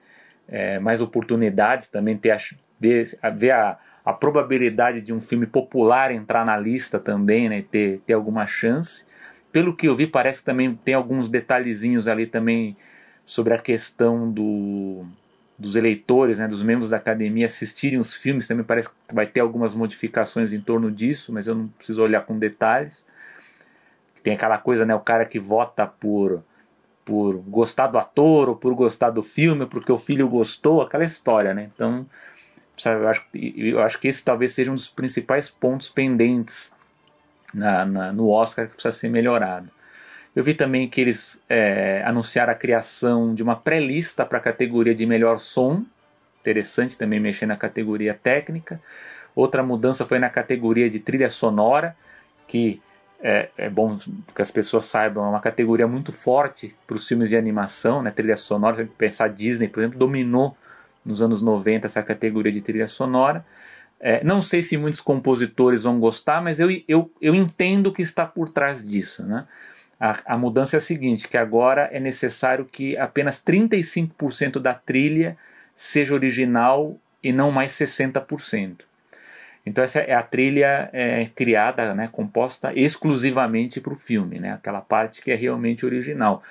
é, mais oportunidades, também ter a, ver, a, ver a, a probabilidade de um filme popular entrar na lista também, né? Ter, ter alguma chance. Pelo que eu vi, parece que também tem alguns detalhezinhos ali também sobre a questão do, dos eleitores, né, dos membros da academia assistirem os filmes. Também parece que vai ter algumas modificações em torno disso, mas eu não preciso olhar com detalhes. Tem aquela coisa, né? O cara que vota por por gostar do ator ou por gostar do filme, porque o filho gostou, aquela história, né? Então, eu, acho, eu acho que esse talvez seja um dos principais pontos pendentes na, na no Oscar que precisa ser melhorado. Eu vi também que eles é, anunciaram a criação de uma pré-lista para a categoria de melhor som. Interessante também mexer na categoria técnica. Outra mudança foi na categoria de trilha sonora, que é, é, bom que as pessoas saibam, é uma categoria muito forte para os filmes de animação, né? trilha sonora. Se pensar Disney, por exemplo, dominou nos anos 90 essa categoria de trilha sonora. É, não sei se muitos compositores vão gostar, mas eu, eu, eu entendo o que está por trás disso. Né? A, a mudança é a seguinte, que agora é necessário que apenas 35% da trilha seja original e não mais 60%. Então essa é a trilha é, criada, né, composta exclusivamente para o filme, né, aquela parte que é realmente original.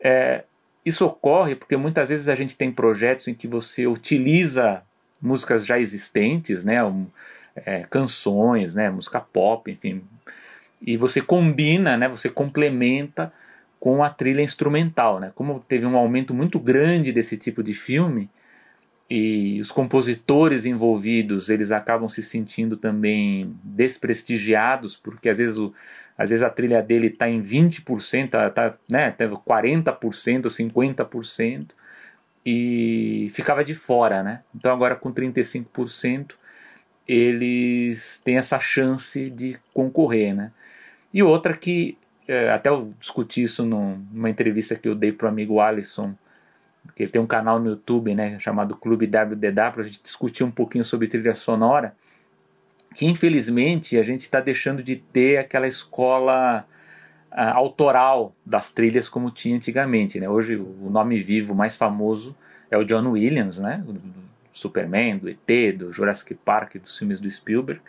É, isso ocorre porque muitas vezes a gente tem projetos em que você utiliza músicas já existentes, né, um, é, canções, né, música pop, enfim, e você combina, né, você complementa com a trilha instrumental, né? Como teve um aumento muito grande desse tipo de filme, e os compositores envolvidos eles acabam se sentindo também desprestigiados porque às vezes, o, às vezes a trilha dele está em 20%, está tá, né, 40%, 50% e ficava de fora, né? Então agora com 35% eles têm essa chance de concorrer, né? E outra que é, até eu discuti isso numa entrevista que eu dei para o amigo Alisson que ele tem um canal no YouTube, né, chamado Clube WDW, a gente discutir um pouquinho sobre trilha sonora, que infelizmente a gente está deixando de ter aquela escola uh, autoral das trilhas como tinha antigamente, né? Hoje o nome vivo mais famoso é o John Williams, né, Superman, do ET, do Jurassic Park, dos filmes do Spielberg.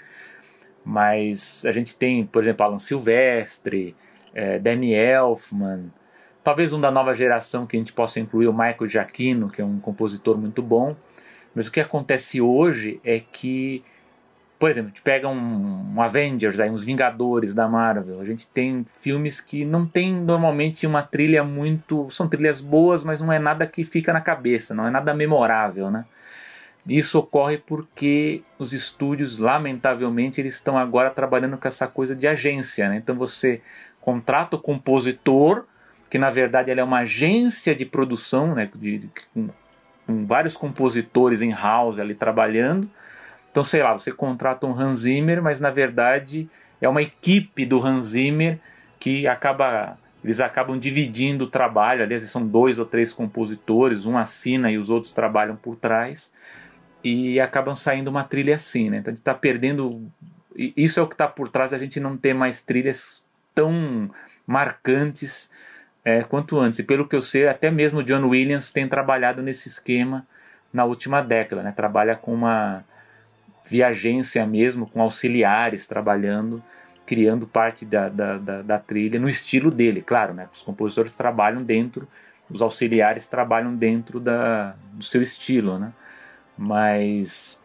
Mas a gente tem, por exemplo, Alan Silvestre, é, Danny Elfman, talvez um da nova geração que a gente possa incluir o Michael Giacchino, que é um compositor muito bom. Mas o que acontece hoje é que por exemplo, a gente pega um, um, Avengers, aí, uns Vingadores da Marvel. A gente tem filmes que não tem normalmente uma trilha muito. São trilhas boas, mas não é nada que fica na cabeça, não é nada memorável, né? Isso ocorre porque os estúdios, lamentavelmente, eles estão agora trabalhando com essa coisa de agência, né? Então você contrata o compositor, que na verdade ele é uma agência de produção, né? De, de com, com vários compositores em house ali trabalhando então, sei lá, você contrata um Hans Zimmer, mas na verdade é uma equipe do Hans Zimmer que acaba eles acabam dividindo o trabalho, aliás, são dois ou três compositores, um assina e os outros trabalham por trás, e acabam saindo uma trilha assim, né? Então a gente está perdendo. Isso é o que está por trás da gente não ter mais trilhas tão marcantes é, quanto antes. E pelo que eu sei, até mesmo John Williams tem trabalhado nesse esquema na última década, né? Trabalha com uma via agência mesmo, com auxiliares trabalhando, criando parte da, da, da, da trilha no estilo dele, claro, né? Os compositores trabalham dentro, os auxiliares trabalham dentro da, do seu estilo, né? Mas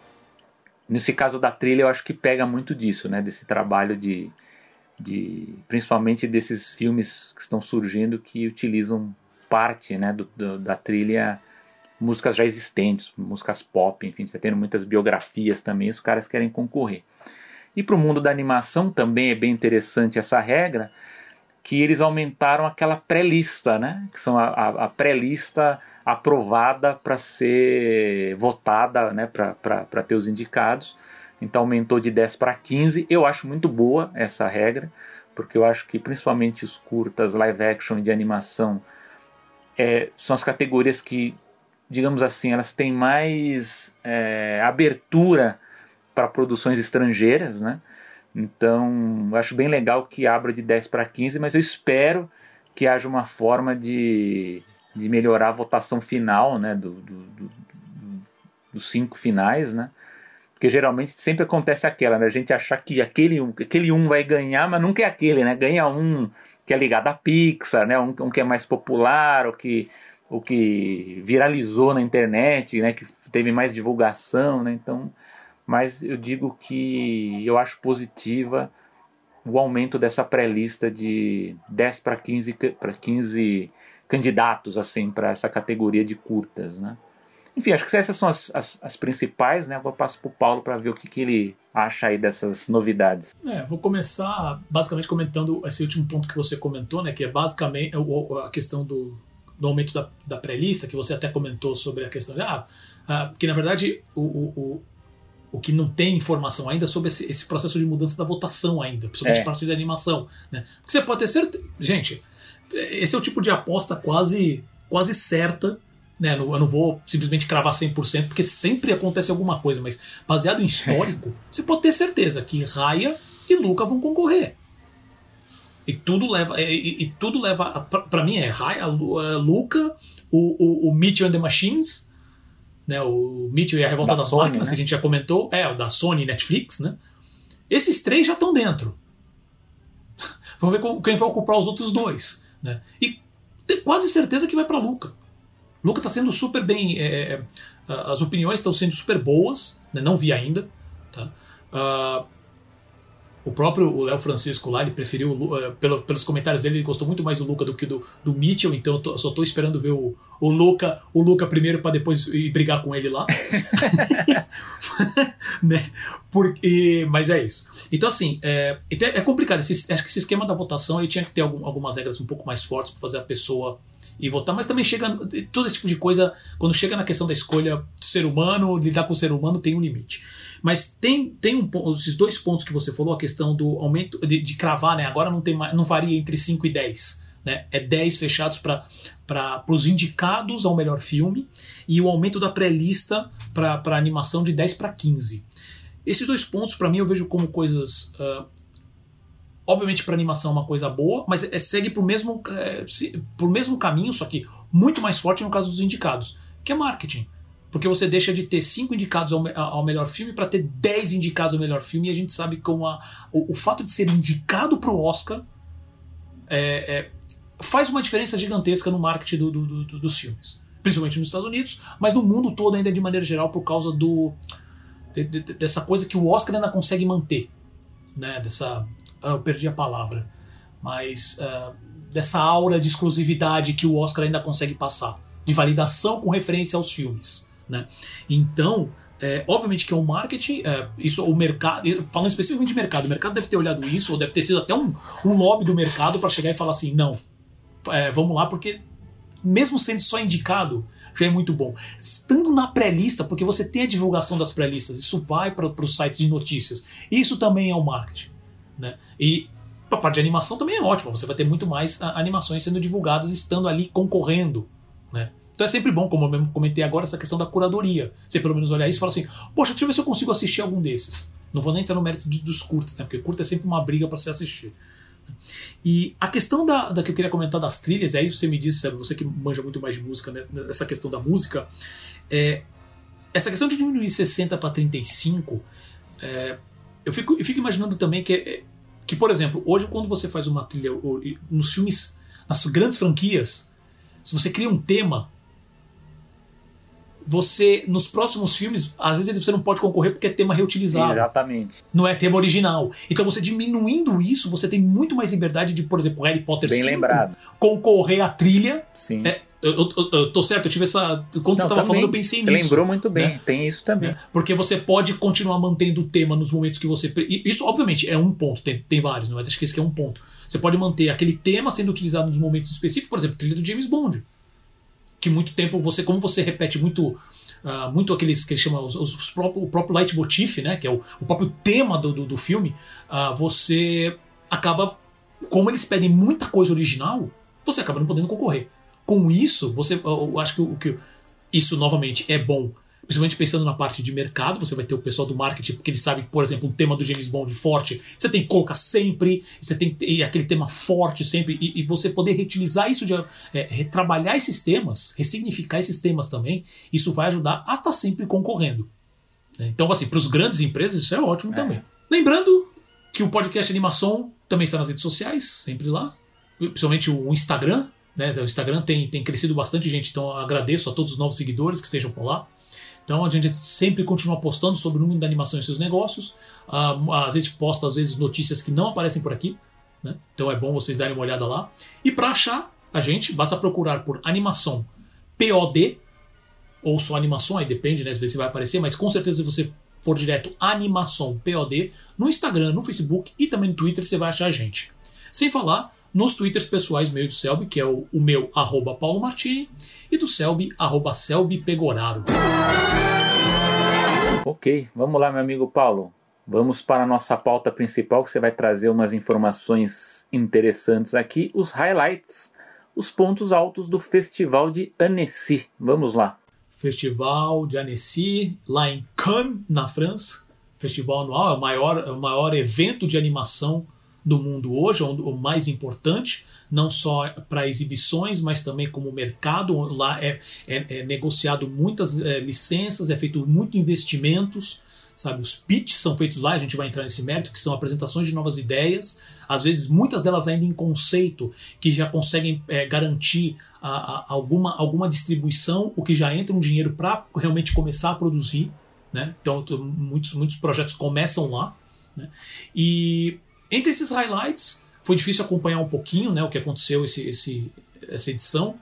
nesse caso da trilha eu acho que pega muito disso, né? Desse trabalho de, de principalmente desses filmes que estão surgindo que utilizam parte, né, do, do da trilha músicas já existentes, músicas pop, enfim, está tendo muitas biografias também, os caras querem concorrer. E para o mundo da animação também é bem interessante essa regra, que eles aumentaram aquela pré-lista, né? Que são a, a, a pré-lista aprovada para ser votada, né? Para ter os indicados. Então aumentou de 10 para 15. Eu acho muito boa essa regra, porque eu acho que principalmente os curtas, live action e de animação é, são as categorias que digamos assim, elas têm mais é, abertura para produções estrangeiras, né? Então, eu acho bem legal que abra de 10 para 15, mas eu espero que haja uma forma de, de melhorar a votação final, né? Do, do, do, dos cinco finais, né? Porque geralmente sempre acontece aquela, né? A gente achar que aquele, aquele um vai ganhar, mas nunca é aquele, né? Ganha um que é ligado à Pixar, né? Um, um que é mais popular, ou que o que viralizou na internet, né, que teve mais divulgação, né, então, mas eu digo que eu acho positiva o aumento dessa pré-lista de 10 para 15 para 15 candidatos assim para essa categoria de curtas, né? Enfim, acho que essas são as, as, as principais, né? Agora passo para o Paulo para ver o que, que ele acha aí dessas novidades. É, vou começar basicamente comentando esse último ponto que você comentou, né? Que é basicamente a questão do, do aumento da, da pré-lista, que você até comentou sobre a questão de. Ah, ah que na verdade o, o, o, o que não tem informação ainda sobre esse, esse processo de mudança da votação ainda, principalmente é. parte da animação. Né? Porque você pode ter certeza. Gente, esse é o tipo de aposta quase, quase certa. Né? Eu não vou simplesmente cravar 100%, porque sempre acontece alguma coisa, mas baseado em histórico, você pode ter certeza que Raya e Luca vão concorrer. E tudo leva, e, e tudo leva para mim é Raya, Luca, o, o, o Mitchell and the Machines, né, o Mitchell e a Revolta da das Sony, Máquinas né? que a gente já comentou, é o da Sony Netflix, né? Esses três já estão dentro. Vamos ver quem vai ocupar os outros dois, né? E tenho quase certeza que vai para Luca. Luca está sendo super bem, é, é as opiniões estão sendo super boas, né? não vi ainda, tá? Uh, o próprio Léo Francisco lá, ele preferiu, uh, pelo, pelos comentários dele, ele gostou muito mais do Luca do que do, do Mitchell, então eu tô, só estou esperando ver o, o Luca o Luca primeiro para depois ir brigar com ele lá. né? Porque, mas é isso. Então, assim, é, então é complicado. Esse, acho que esse esquema da votação ele tinha que ter algum, algumas regras um pouco mais fortes para fazer a pessoa e votar, mas também chega. Todo esse tipo de coisa, quando chega na questão da escolha ser humano, lidar com o ser humano tem um limite. Mas tem, tem um, esses dois pontos que você falou, a questão do aumento de, de cravar, né? Agora não, tem não varia entre 5 e 10. Né? É 10 fechados para os indicados ao melhor filme e o aumento da pré-lista para animação de 10 para 15. Esses dois pontos, para mim, eu vejo como coisas. Uh, obviamente, para animação é uma coisa boa, mas é, segue para o mesmo, é, mesmo caminho, só que muito mais forte no caso dos indicados, que é marketing. Porque você deixa de ter cinco indicados ao, ao melhor filme para ter dez indicados ao melhor filme, e a gente sabe que o, o fato de ser indicado para o Oscar é, é, faz uma diferença gigantesca no marketing do, do, do, dos filmes. Principalmente nos Estados Unidos, mas no mundo todo ainda de maneira geral por causa do de, de, dessa coisa que o Oscar ainda consegue manter. Né? Dessa. Ah, eu perdi a palavra. Mas uh, dessa aura de exclusividade que o Oscar ainda consegue passar. De validação com referência aos filmes. Né? Então, é, obviamente que é marketing, é, isso o mercado, falando especificamente de mercado, o mercado deve ter olhado isso, ou deve ter sido até um, um lobby do mercado para chegar e falar assim, não, é, vamos lá, porque mesmo sendo só indicado, já é muito bom. Estando na pré-lista, porque você tem a divulgação das pré-listas, isso vai para os sites de notícias. Isso também é o marketing. Né? E a parte de animação também é ótima, você vai ter muito mais animações sendo divulgadas estando ali concorrendo. Né? Então é sempre bom, como eu mesmo comentei agora, essa questão da curadoria. Você pelo menos olhar isso e falar assim: poxa, deixa eu ver se eu consigo assistir algum desses. Não vou nem entrar no mérito dos curtas, né? porque curta é sempre uma briga para se assistir. E a questão da, da, que eu queria comentar das trilhas, aí você me disse, sabe, você que manja muito mais de música, né, essa questão da música, é, essa questão de diminuir 60 para 35, é, eu, fico, eu fico imaginando também que, é, que, por exemplo, hoje quando você faz uma trilha nos filmes, nas grandes franquias, se você cria um tema, você, nos próximos filmes, às vezes você não pode concorrer porque é tema reutilizado. Exatamente. Não é tema original. Então você diminuindo isso, você tem muito mais liberdade de, por exemplo, Harry Potter Bem 5 lembrado. concorrer à trilha. Sim. É, eu, eu, eu, tô certo, eu tive essa. Quando não, você estava falando, eu pensei você nisso. Você lembrou muito bem, né? tem isso também. É, porque você pode continuar mantendo o tema nos momentos que você. Isso, obviamente, é um ponto, tem, tem vários, não é? Acho que esse é um ponto. Você pode manter aquele tema sendo utilizado nos momentos específicos, por exemplo, trilha do James Bond. Que muito tempo você, como você repete muito uh, muito aqueles que chama os, os próprio, o próprio leitmotiv, né, que é o, o próprio tema do, do, do filme, uh, você acaba, como eles pedem muita coisa original, você acaba não podendo concorrer. Com isso, você, eu acho que, que isso novamente é bom principalmente pensando na parte de mercado, você vai ter o pessoal do marketing, porque eles sabem que, por exemplo, um tema do James Bond forte, você tem que colocar sempre, você tem que aquele tema forte sempre, e, e você poder reutilizar isso, de é, retrabalhar esses temas, ressignificar esses temas também, isso vai ajudar a estar sempre concorrendo. Então, assim, para os grandes empresas, isso é ótimo é. também. Lembrando que o podcast Animação também está nas redes sociais, sempre lá, principalmente o Instagram. Né? O Instagram tem, tem crescido bastante, gente, então agradeço a todos os novos seguidores que estejam por lá. Então a gente sempre continua postando sobre o mundo da animação e seus negócios. Uh, a gente posta às vezes notícias que não aparecem por aqui. Né? Então é bom vocês darem uma olhada lá. E para achar a gente, basta procurar por animação POD ou só animação, aí depende, né? Vezes vai aparecer, mas com certeza se você for direto animação POD no Instagram, no Facebook e também no Twitter, você vai achar a gente. Sem falar nos twitters pessoais meio do Selby, que é o, o meu, arroba Paulo Martini, e do Selby, arroba Selby Pegoraro. Ok, vamos lá, meu amigo Paulo. Vamos para a nossa pauta principal, que você vai trazer umas informações interessantes aqui, os highlights, os pontos altos do Festival de Annecy. Vamos lá. Festival de Annecy, lá em Cannes, na França. Festival anual, é o maior, é o maior evento de animação do mundo hoje, o mais importante, não só para exibições, mas também como mercado. Lá é, é, é negociado muitas é, licenças, é feito muito investimentos, sabe? Os pitches são feitos lá, a gente vai entrar nesse mérito, que são apresentações de novas ideias, às vezes muitas delas ainda em conceito, que já conseguem é, garantir a, a, alguma, alguma distribuição, o que já entra um dinheiro para realmente começar a produzir. Né? Então, muitos, muitos projetos começam lá. Né? E entre esses highlights, foi difícil acompanhar um pouquinho né, o que aconteceu esse, esse, essa edição,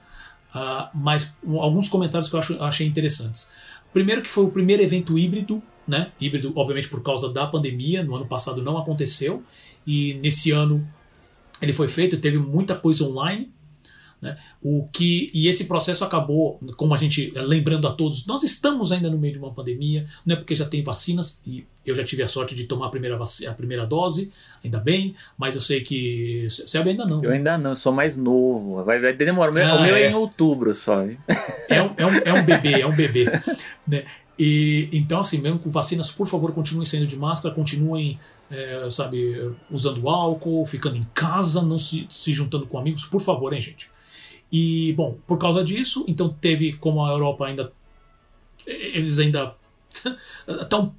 uh, mas alguns comentários que eu, acho, achei interessantes. Primeiro que foi o primeiro evento híbrido, né? Híbrido, obviamente, por causa da pandemia. No ano passado não aconteceu. E nesse ano ele foi feito, teve muita coisa online. Né? O que e esse processo acabou, como a gente lembrando a todos, nós estamos ainda no meio de uma pandemia, não é porque já tem vacinas e eu já tive a sorte de tomar a primeira, a primeira dose, ainda bem, mas eu sei que você ainda não. Eu ainda não, sou mais novo, vai, vai demorar. O meu, ah, o meu é. é. em outubro só. É um, é um, é um bebê, é um bebê. né? E, então, assim, mesmo com vacinas, por favor, continuem saindo de máscara, continuem é, sabe, usando álcool, ficando em casa, não se, se juntando com amigos, por favor, hein, gente. E, bom, por causa disso, então teve, como a Europa ainda eles ainda estão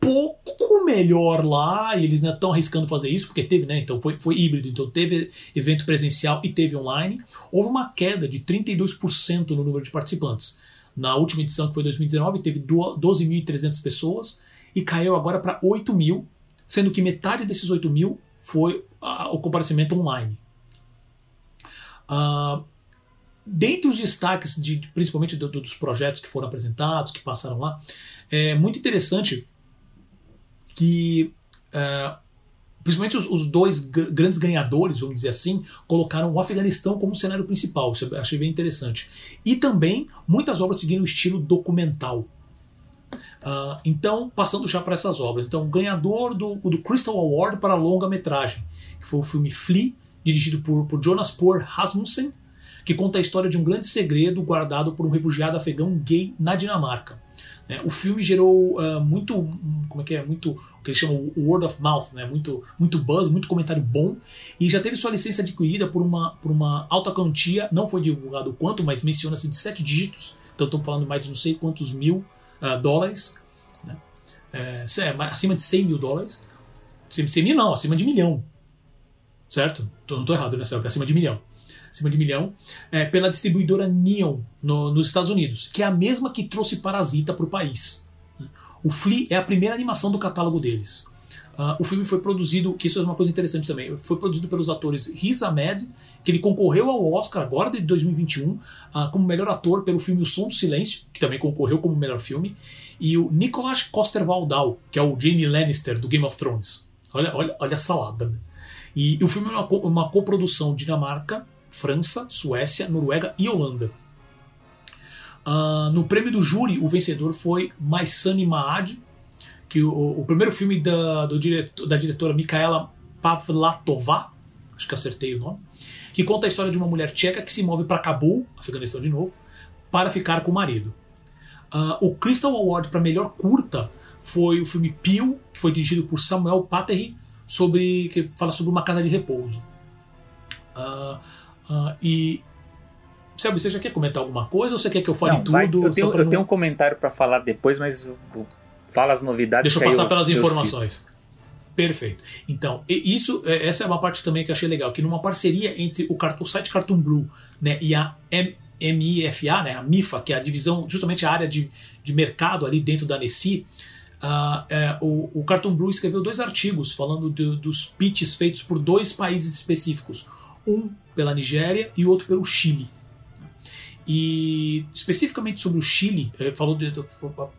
pouco melhor lá e eles não estão arriscando fazer isso porque teve, né? Então foi, foi híbrido, então teve evento presencial e teve online. Houve uma queda de 32% no número de participantes. Na última edição, que foi 2019, teve 12.300 pessoas e caiu agora para 8 mil, sendo que metade desses 8 mil foi o comparecimento online. Uh, dentre os destaques, de, principalmente do, do, dos projetos que foram apresentados, que passaram lá, é muito interessante que, uh, principalmente os, os dois grandes ganhadores, vamos dizer assim, colocaram o Afeganistão como cenário principal. Isso eu achei bem interessante. E também muitas obras seguindo o estilo documental. Uh, então, passando já para essas obras. Então, ganhador do, do Crystal Award para longa-metragem, que foi o filme Flea, dirigido por, por Jonas Poor Rasmussen, que conta a história de um grande segredo guardado por um refugiado afegão gay na Dinamarca. Né? O filme gerou uh, muito, como é que é, muito o que eles chamam word of mouth, né? muito, muito buzz, muito comentário bom, e já teve sua licença adquirida por uma, por uma alta quantia, não foi divulgado quanto, mas menciona-se de sete dígitos, então estamos falando mais de não sei quantos mil uh, dólares, né? é, acima de 100 mil dólares, 100 mil não, acima de milhão, certo? Não estou errado, né, Celso? Acima de milhão acima de milhão, é, pela distribuidora Neon no, nos Estados Unidos, que é a mesma que trouxe Parasita para o país. O Flea é a primeira animação do catálogo deles. Uh, o filme foi produzido, que isso é uma coisa interessante também, foi produzido pelos atores Riz Ahmed, que ele concorreu ao Oscar agora de 2021 uh, ah, como melhor ator pelo filme O Som do Silêncio, que também concorreu como melhor filme, e o Nicolas Coster-Waldau, que é o Jamie Lannister do Game of Thrones. Olha, olha, olha a salada. Né? E, e o filme é uma, uma coprodução Dinamarca, França, Suécia, Noruega e Holanda. Uh, no prêmio do júri, o vencedor foi Maisani Maad, que o, o primeiro filme da, diretor, da diretora Mikaela Pavlatova, acho que acertei o nome, que conta a história de uma mulher tcheca que se move para Cabul, Afeganistão de novo, para ficar com o marido. Uh, o Crystal Award para melhor curta foi o filme Pio, que foi dirigido por Samuel Paterri, sobre que fala sobre uma casa de repouso. Uh, Uh, e. Selby, você já quer comentar alguma coisa ou você quer que eu fale não, tudo? Vai, eu, tenho, eu não... tenho, um comentário para falar depois, mas fala as novidades. Deixa eu passar eu, pelas informações. Perfeito. Então, isso, é, essa é uma parte também que eu achei legal, que numa parceria entre o, o site Cartoon Blue né, e a MIFA, né, a MIFA, que é a divisão, justamente a área de, de mercado ali dentro da NECI, uh, é, o, o Cartoon Blue escreveu dois artigos falando de, dos pitches feitos por dois países específicos um pela Nigéria e outro pelo Chile. E especificamente sobre o Chile, eh, falou, de,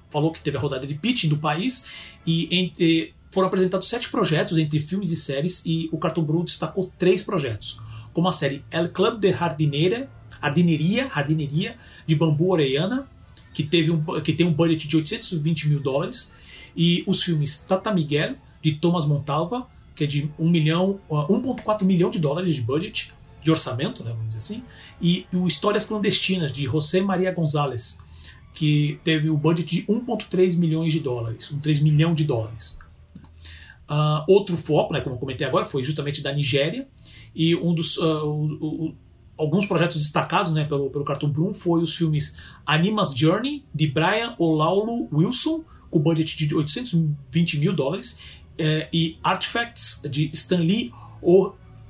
falou que teve a rodada de pitching do país e entre, foram apresentados sete projetos entre filmes e séries e o Cartoon Blue destacou três projetos, como a série El Club de Jardineira, Jardineria, Jardineria de Bambu Orellana, que, teve um, que tem um budget de 820 mil dólares, e os filmes Tata Miguel, de Thomas Montalva, que é de 1 milhão, 1,4 milhão de dólares de budget, de orçamento, né, vamos dizer assim, e o Histórias Clandestinas, de José Maria Gonzalez, que teve o budget de 1,3 milhões de dólares, 1,3 milhão de dólares. Uh, outro foco, né, como eu comentei agora, foi justamente da Nigéria, e um dos uh, o, o, alguns projetos destacados né, pelo, pelo Cartoon Bloom foi os filmes Anima's Journey, de Brian Olaulo Wilson, com budget de 820 mil dólares, é, e Artifacts de Stanley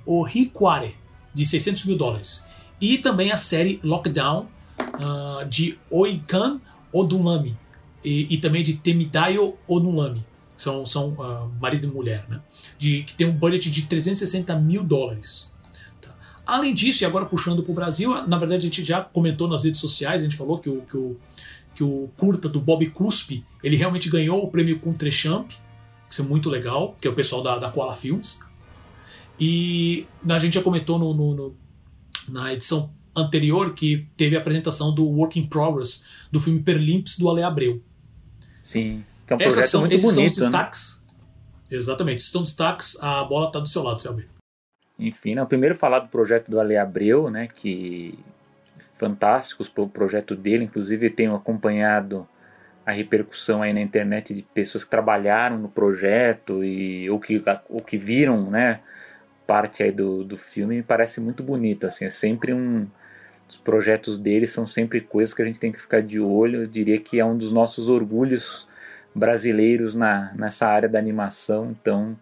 Ohikware, de 600 mil dólares. E também a série Lockdown uh, de Oikan Odunlami e, e, também de Temidayo Odunlami. São, são uh, marido e mulher, né? De, que tem um budget de 360 mil dólares. Tá. Além disso, e agora puxando para o Brasil, na verdade a gente já comentou nas redes sociais, a gente falou que o, que o, que o curta do Bob Cuspe, ele realmente ganhou o prêmio Contrechamp, isso é muito legal, que é o pessoal da, da Koala Films. E a gente já comentou no, no, no, na edição anterior que teve a apresentação do Work in Progress do filme Perlimps do Ale Abreu. Sim, que é um projeto são, muito esses bonito. São os né? destaques. Né? Exatamente, estão destaques, a bola está do seu lado, Selby. Enfim, não, primeiro falar do projeto do Ale Abreu, né, que fantásticos o projeto dele, inclusive tenho acompanhado a repercussão aí na internet de pessoas que trabalharam no projeto e ou que, ou que viram né, parte aí do, do filme me parece muito bonito. Assim, é sempre um, os projetos deles são sempre coisas que a gente tem que ficar de olho. Eu diria que é um dos nossos orgulhos brasileiros na, nessa área da animação. Então,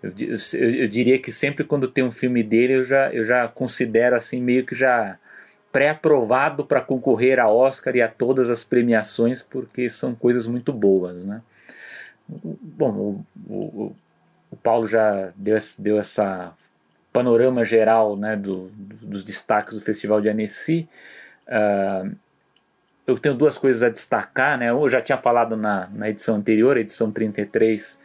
eu, eu, eu, diria que sempre quando tem um filme dele, eu já, eu já considero assim meio que já pré-aprovado para concorrer a Oscar e a todas as premiações, porque são coisas muito boas, né? Bom, o, o, o Paulo já deu, deu essa panorama geral né, do, dos destaques do Festival de Annecy. Uh, eu tenho duas coisas a destacar. Né? Eu já tinha falado na, na edição anterior, edição 33,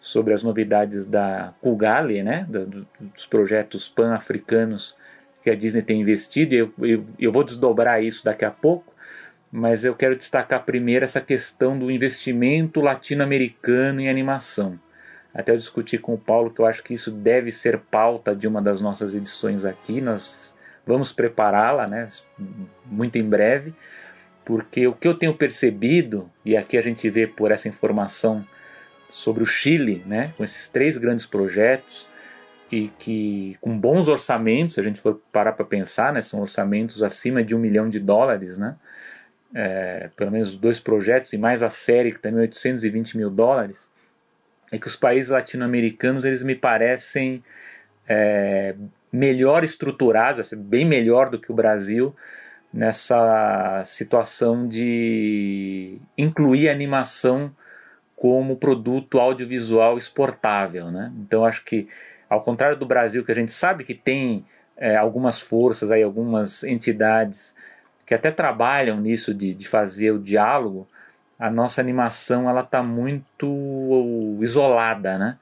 sobre as novidades da Kugali, né, do, dos projetos pan-africanos que a Disney tem investido. Eu, eu, eu vou desdobrar isso daqui a pouco, mas eu quero destacar primeiro essa questão do investimento latino-americano em animação. Até eu discuti com o Paulo que eu acho que isso deve ser pauta de uma das nossas edições aqui. Nós vamos prepará-la, né, muito em breve, porque o que eu tenho percebido, e aqui a gente vê por essa informação sobre o Chile, né, com esses três grandes projetos, e que com bons orçamentos, se a gente for parar para pensar, né, são orçamentos acima de um milhão de dólares, né, é, pelo menos dois projetos e mais a série que também 820 mil dólares, é que os países latino-americanos eles me parecem é, melhor estruturados, assim, bem melhor do que o Brasil nessa situação de incluir animação como produto audiovisual exportável, né? Então acho que ao contrário do Brasil que a gente sabe que tem é, algumas forças aí, algumas entidades que até trabalham nisso de, de fazer o diálogo, a nossa animação ela está muito isolada, né?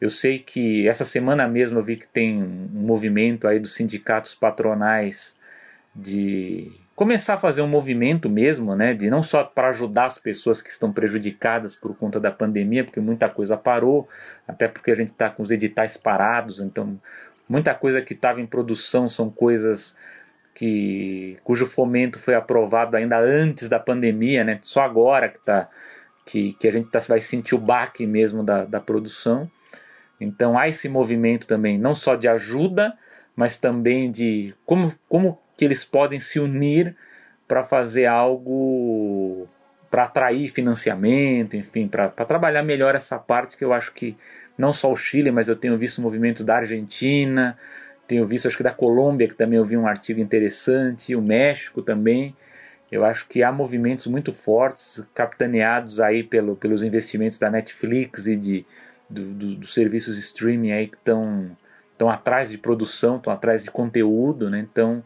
Eu sei que essa semana mesmo eu vi que tem um movimento aí dos sindicatos patronais de começar a fazer um movimento mesmo, né, de não só para ajudar as pessoas que estão prejudicadas por conta da pandemia, porque muita coisa parou, até porque a gente está com os editais parados, então muita coisa que estava em produção são coisas que cujo fomento foi aprovado ainda antes da pandemia, né? Só agora que tá que, que a gente tá, vai sentir o baque mesmo da, da produção. Então há esse movimento também, não só de ajuda, mas também de como, como que eles podem se unir para fazer algo para atrair financiamento, enfim, para trabalhar melhor essa parte que eu acho que não só o Chile, mas eu tenho visto movimentos da Argentina, tenho visto, acho que da Colômbia, que também eu vi um artigo interessante, o México também. Eu acho que há movimentos muito fortes, capitaneados aí pelo, pelos investimentos da Netflix e de, do, do, dos serviços streaming aí que estão estão atrás de produção, estão atrás de conteúdo, né? Então,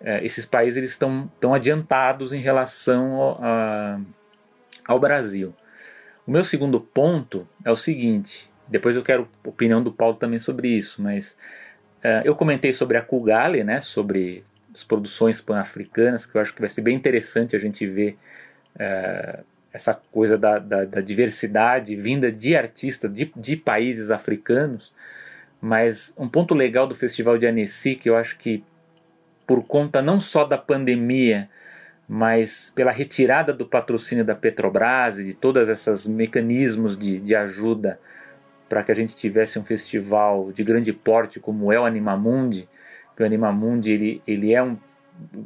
é, esses países eles estão tão adiantados em relação ao, a, ao Brasil. O meu segundo ponto é o seguinte, depois eu quero opinião do Paulo também sobre isso, mas eu comentei sobre a Kugali, né, sobre as produções pan-africanas, que eu acho que vai ser bem interessante a gente ver uh, essa coisa da, da, da, diversidade vinda de artistas de, de, países africanos. Mas um ponto legal do Festival de Annecy, que eu acho que por conta não só da pandemia, mas pela retirada do patrocínio da Petrobras e de todos esses mecanismos de, de ajuda para que a gente tivesse um festival de grande porte como é o Animamundi, que o Animamundi ele, ele é um,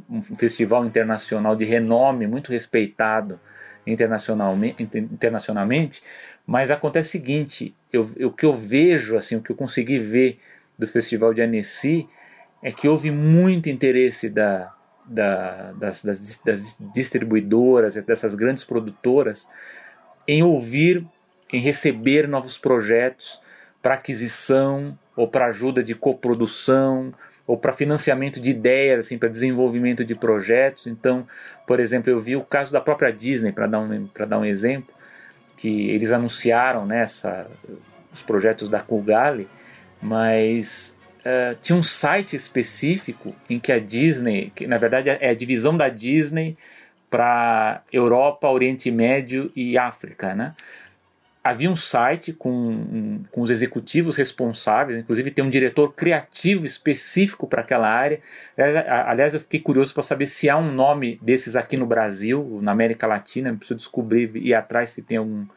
um festival internacional de renome, muito respeitado internacionalmente, internacionalmente mas acontece o seguinte, eu, o que eu vejo, assim, o que eu consegui ver do Festival de Annecy é que houve muito interesse da, da, das, das, das distribuidoras, dessas grandes produtoras, em ouvir em receber novos projetos para aquisição ou para ajuda de coprodução ou para financiamento de ideias, assim, para desenvolvimento de projetos. Então, por exemplo, eu vi o caso da própria Disney, para dar, um, dar um exemplo, que eles anunciaram nessa né, os projetos da Kugali, mas uh, tinha um site específico em que a Disney, que na verdade é a divisão da Disney para Europa, Oriente Médio e África, né? Havia um site com, com os executivos responsáveis, inclusive tem um diretor criativo específico para aquela área. Aliás, eu fiquei curioso para saber se há um nome desses aqui no Brasil, na América Latina, preciso descobrir e ir atrás se tem algum,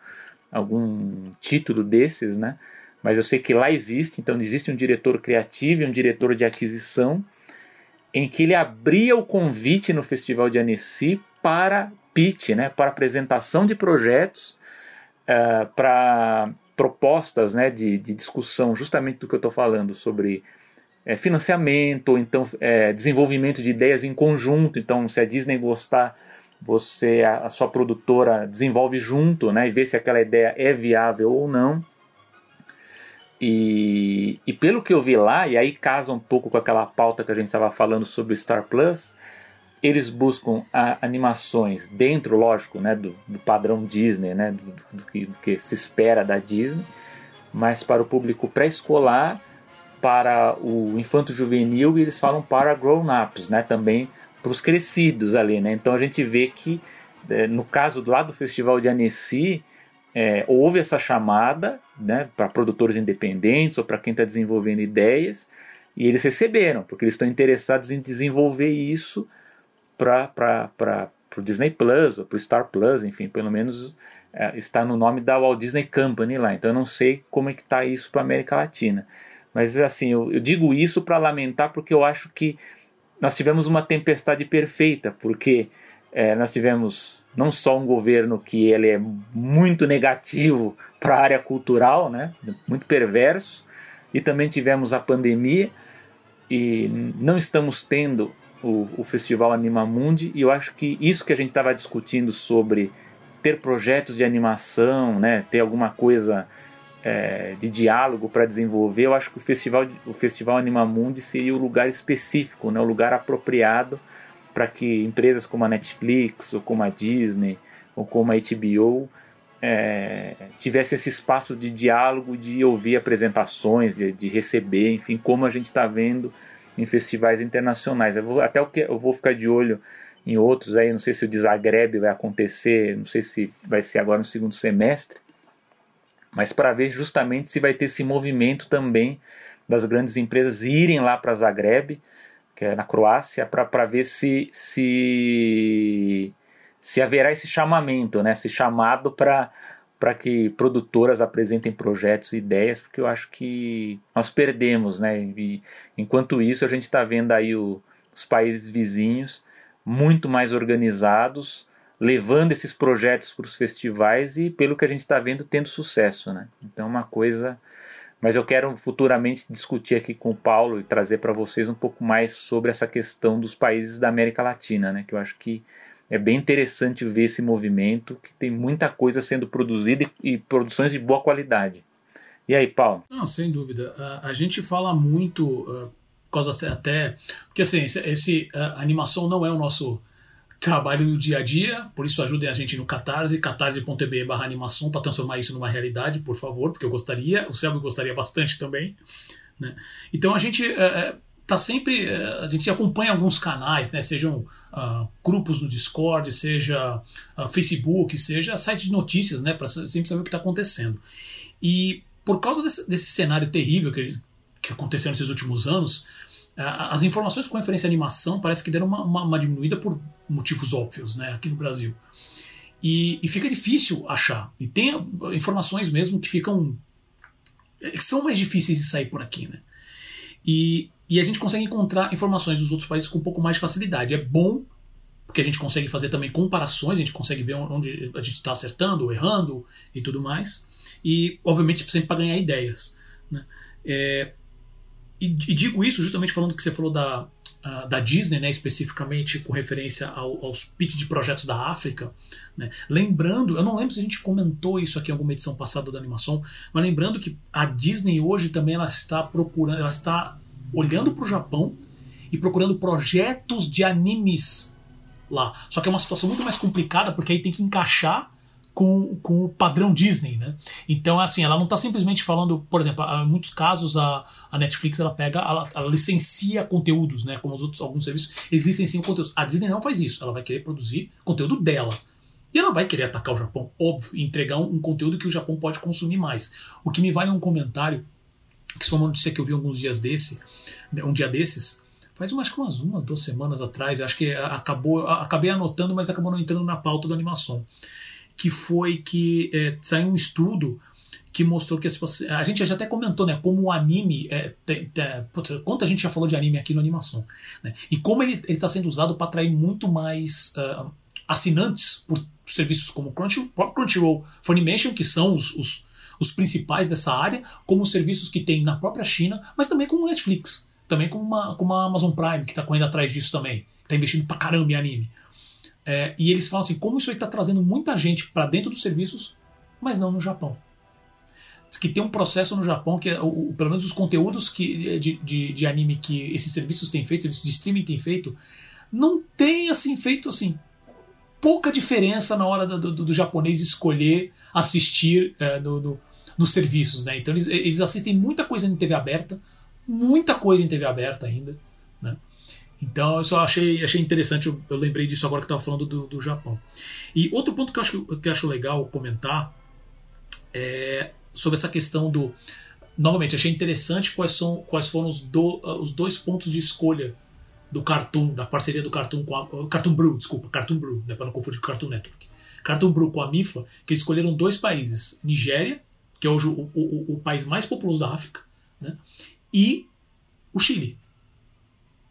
algum título desses, né? Mas eu sei que lá existe, então existe um diretor criativo e um diretor de aquisição. em que ele abria o convite no Festival de Annecy para pitch, né, para apresentação de projetos, uh, para propostas né, de, de, discussão, justamente do que eu estou falando, sobre é, financiamento, ou então é, desenvolvimento de ideias em conjunto. Então, se a Disney gostar, você, a, a, sua produtora, desenvolve junto né, e vê se aquela ideia é viável ou não. E, e pelo que eu vi lá, e aí casa um pouco com aquela pauta que a gente estava falando sobre Star Plus, eles buscam a, animações dentro, lógico, né, do, do padrão Disney, né, do, do, que, do, que, se espera da Disney, mas para o público pré-escolar, para o infanto-juvenil e eles falam para grown-ups, né, também para os crescidos ali. Né? Então a gente vê que, é, no caso do lado do Festival de Annecy, é, houve essa chamada né, para produtores independentes ou para quem está desenvolvendo ideias, e eles receberam, porque eles estão interessados em desenvolver isso para o Disney Plus ou para o Star Plus, enfim, pelo menos é, está no nome da Walt Disney Company lá. Então eu não sei como é que está isso para América Latina. Mas assim, eu, eu digo isso para lamentar porque eu acho que nós tivemos uma tempestade perfeita, porque é, nós tivemos não só um governo que ele é muito negativo para a área cultural, né, muito perverso, e também tivemos a pandemia e não estamos tendo o, o Festival Animamundi, e eu acho que isso que a gente estava discutindo sobre ter projetos de animação, né, ter alguma coisa é, de diálogo para desenvolver, eu acho que o Festival, o Festival Animamundi seria o lugar específico, né, o lugar apropriado para que empresas como a Netflix, ou como a Disney, ou como a HBO é, tivesse esse espaço de diálogo, de ouvir apresentações, de, de receber, enfim, como a gente está vendo em festivais internacionais. Eu vou, até o que eu vou ficar de olho em outros aí, não sei se o Desagreb vai acontecer, não sei se vai ser agora no segundo semestre, mas para ver justamente se vai ter esse movimento também das grandes empresas irem lá para Zagreb, que é na Croácia, para ver se, se se haverá esse chamamento, né, esse chamado para para que produtoras apresentem projetos e ideias, porque eu acho que nós perdemos, né? E enquanto isso, a gente está vendo aí o, os países vizinhos muito mais organizados, levando esses projetos para os festivais e, pelo que a gente está vendo, tendo sucesso, né? Então, uma coisa. Mas eu quero futuramente discutir aqui com o Paulo e trazer para vocês um pouco mais sobre essa questão dos países da América Latina, né? Que eu acho que é bem interessante ver esse movimento, que tem muita coisa sendo produzida e, e produções de boa qualidade. E aí, Paulo? Não, sem dúvida. A, a gente fala muito, uh, por causa até. Porque assim, esse, esse uh, animação não é o nosso trabalho no dia a dia, por isso ajudem a gente no Catarse, catarse.b barra animação, para transformar isso numa realidade, por favor, porque eu gostaria, o Selby gostaria bastante também. Né? Então a gente uh, tá sempre. A gente acompanha alguns canais, né? Sejam uh, grupos no Discord, seja uh, Facebook, seja site de notícias, né, para sempre saber o que está acontecendo. E por causa desse, desse cenário terrível que, que aconteceu nesses últimos anos, uh, as informações com referência à animação parece que deram uma, uma, uma, diminuída por motivos óbvios, né, aqui no Brasil. E, e fica difícil achar. E tem informações mesmo que ficam que são mais difíceis de sair por aqui, né? E, e a gente consegue encontrar informações dos outros países com um pouco mais de facilidade. É bom, porque a gente consegue fazer também comparações, a gente consegue ver onde a gente está acertando, errando e tudo mais. E, obviamente, sempre para ganhar ideias. Né? É, e, e, digo isso justamente falando que você falou da, da Disney, né, especificamente com referência ao, aos pitch de projetos da África. Né? Lembrando, eu não lembro se a gente comentou isso aqui em alguma edição passada da animação, mas lembrando que a Disney hoje também ela está procurando, ela está olhando para o Japão e procurando projetos de animes lá. Só que é uma situação muito mais complicada porque aí tem que encaixar com, com o padrão Disney, né? Então, assim, ela não está simplesmente falando, por exemplo, em muitos casos a, a Netflix ela pega, ela, ela, licencia conteúdos, né? Como os outros alguns serviços, eles licenciam conteúdos. A Disney não faz isso, ela vai querer produzir conteúdo dela. E ela vai querer atacar o Japão, óbvio, e entregar um, um conteúdo que o Japão pode consumir mais. O que me vale um comentário que foi uma notícia que eu vi alguns dias desse, né, um dia desses, faz umas, umas uma, duas semanas atrás, acho que acabou, acabei anotando, mas acabou não entrando na pauta da animação, que foi que é, saiu um estudo que mostrou que a gente já até comentou, né, como o anime é, quanto a gente já falou de anime aqui no animação, né, e como ele está sendo usado para atrair muito mais uh, assinantes por serviços como Crunchy, Crunchyroll, Funimation, que são os, os, os, principais dessa área, como serviços que tem na própria China, mas também como Netflix, também como uma, como a Amazon Prime que está correndo atrás disso também, está investindo pra caramba em anime. É, e eles falam assim, como isso aí está trazendo muita gente para dentro dos serviços, mas não no Japão que tem um processo no Japão que é, o, pelo menos os conteúdos que, de, de, de, anime que esses serviços têm feito, serviços de streaming têm feito, não tem assim feito assim pouca diferença na hora do, do, do japonês escolher assistir é, no, no, nos serviços, né? Então eles, eles, assistem muita coisa em TV aberta, muita coisa em TV aberta ainda, né? Então eu só achei, achei interessante, eu, eu lembrei disso agora que estava falando do, do Japão. E outro ponto que eu acho, que eu acho legal comentar é sobre essa questão do. Novamente, achei interessante quais, são, quais foram os, do, os dois pontos de escolha do Cartoon, da parceria do Cartoon com a. Cartoon Brew, desculpa, Cartoon Brew, né, para não confundir com Cartoon Network. Cartoon Brew com a MIFA, que escolheram dois países: Nigéria, que é hoje o, o, o país mais populoso da África, né, e o Chile,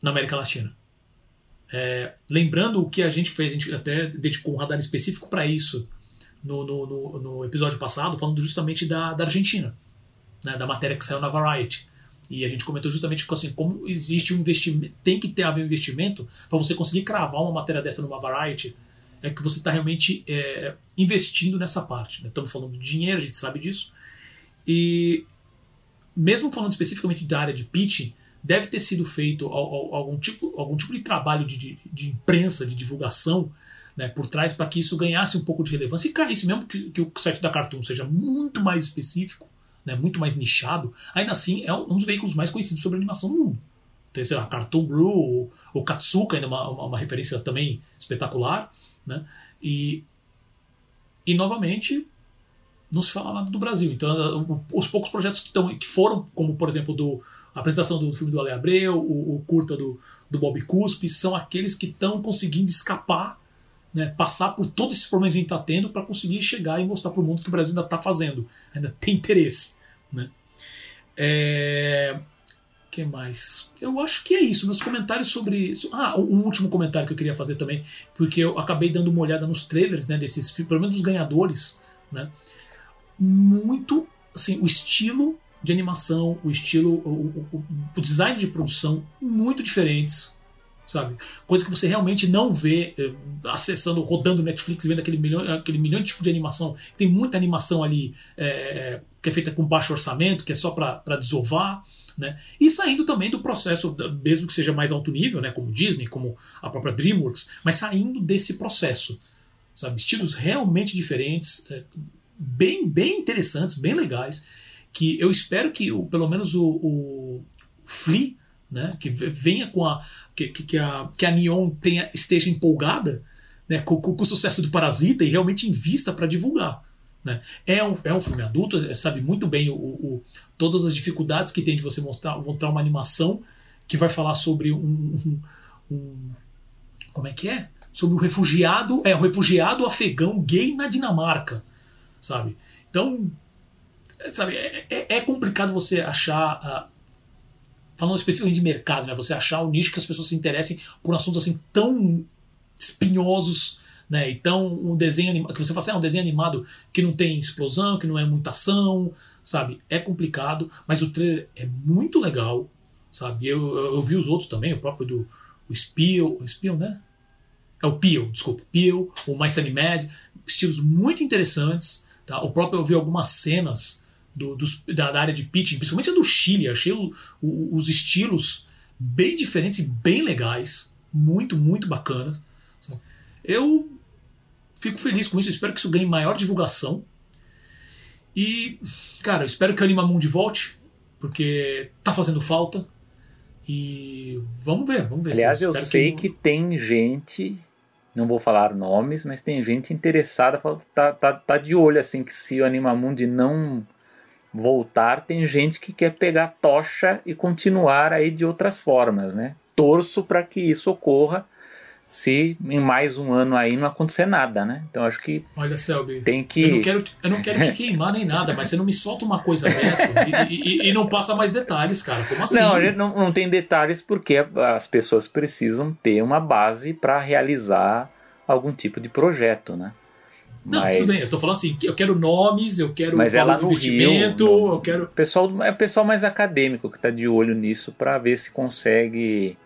na América Latina. É, lembrando o que a gente fez, a gente até dedicou um radar específico para isso no, no, no, no episódio passado, falando justamente da, da Argentina, né, da matéria que saiu na Variety. E a gente comentou justamente assim, como existe um investimento, tem que ter haver um investimento para você conseguir cravar uma matéria dessa numa Variety, é que você está realmente é, investindo nessa parte. Né? Estamos falando de dinheiro, a gente sabe disso. E mesmo falando especificamente da área de pitching, deve ter sido feito algum tipo, algum tipo de trabalho de, de, de imprensa, de divulgação, né, por trás para que isso ganhasse um pouco de relevância e caísse, mesmo que, que o site da Cartoon seja muito mais específico, né, muito mais nichado, ainda assim é um dos veículos mais conhecidos sobre animação do mundo. Tem, sei lá, Cartoon Brew, o Katsuka, ainda uma, uma, uma, referência também espetacular. Né, e, e novamente, não se fala nada do Brasil. Então, os poucos projetos que, tão, que foram, como por exemplo, do, a apresentação do filme do Ale Abreu, o, o curta do, do Bob Cuspe, são aqueles que estão conseguindo escapar né, passar por todo esse problema que a gente está tendo para conseguir chegar e mostrar para o mundo que o Brasil ainda está fazendo, ainda tem interesse. Né? É... que mais? Eu acho que é isso. Meus comentários sobre. Ah, um último comentário que eu queria fazer também, porque eu acabei dando uma olhada nos trailers né, desses pelo menos dos ganhadores. Né? Muito. Assim, o estilo de animação, o estilo, o, o, o design de produção, muito diferentes sabe? Coisa que você realmente não vê eh, acessando, rodando Netflix, vendo aquele milhão, aquele milhão de tipo de animação. Tem muita animação ali é, que é feita com baixo orçamento, que é só para desovar. Né? E saindo também do processo, mesmo que seja mais alto nível, né? como Disney, como a própria DreamWorks, mas saindo desse processo. Sabe? Estilos realmente diferentes, bem, bem interessantes, bem legais, que eu espero que pelo menos o, o Flea né? Que venha com a que, que, a que a Neon tenha, esteja empolgada, né? Com, com, com o sucesso do Parasita e realmente invista para divulgar. Né? É, um, é um filme adulto, é, sabe muito bem o, o, todas as dificuldades que tem de você mostrar, mostrar uma animação que vai falar sobre um, um, um como é que é? Sobre um refugiado, é um refugiado afegão gay na Dinamarca, sabe? Então, sabe, é, é, é complicado você achar falando especificamente de mercado, né? Você achar o nicho que as pessoas se interessem por assuntos assim tão espinhosos, né? Então, um desenho animado, que você fala assim, ah, um desenho animado que não tem explosão, que não é muita ação, sabe? É complicado, mas o trailer é muito legal, sabe? Eu, eu, eu vi os outros também, o próprio do o Spiel, o Spiel, né? É o Peel, desculpa, Peel, o My Sunny Mad, estilos muito interessantes, tá? O próprio eu vi algumas cenas do, dos, da, da, área de pitching, principalmente a do Chile. Achei o, o, os estilos bem diferentes e bem legais. Muito, muito bacanas. Eu fico feliz com isso. Espero que isso ganhe maior divulgação. E, cara, espero que o Animamundi volte, porque tá fazendo falta. E vamos ver, vamos ver. Aliás, eu sei que... que tem gente não vou falar nomes, mas tem gente interessada, tá, tá, tá de olho assim que se o Animamundi não voltar, tem gente que quer pegar tocha e continuar aí de outras formas, né? Torço para que isso ocorra. se em mais um ano aí não acontecer nada, né? Então acho que Olha, Selby, tem que. Eu não quero, eu não quero te queimar nem nada, mas você não me solta uma coisa dessas e, e, e não passa mais detalhes, cara. Como assim? Não, não, não tem detalhes porque as pessoas precisam ter uma base para realizar algum tipo de projeto, né? Não, mas... tudo bem, eu tô falando assim, eu quero nomes, eu quero mas é lá no investimento, Rio, eu quero. Pessoal, é o pessoal mais acadêmico que está de olho nisso para ver se consegue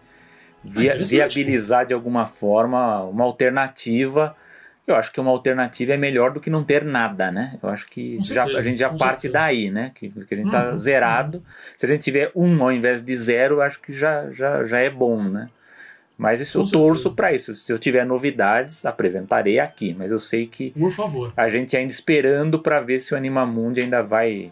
via, ah, viabilizar de alguma forma uma alternativa. Eu acho que uma alternativa é melhor do que não ter nada, né? Eu acho que já, a gente já parte certeza. daí, né? Que, que a gente está uhum, zerado. Uhum. Se a gente tiver um ao invés de zero, acho que já, já, já é bom, né? Mas isso, eu torço para isso. Se eu tiver novidades, apresentarei aqui. Mas eu sei que. Por favor. A gente ainda esperando para ver se o Animamundi ainda vai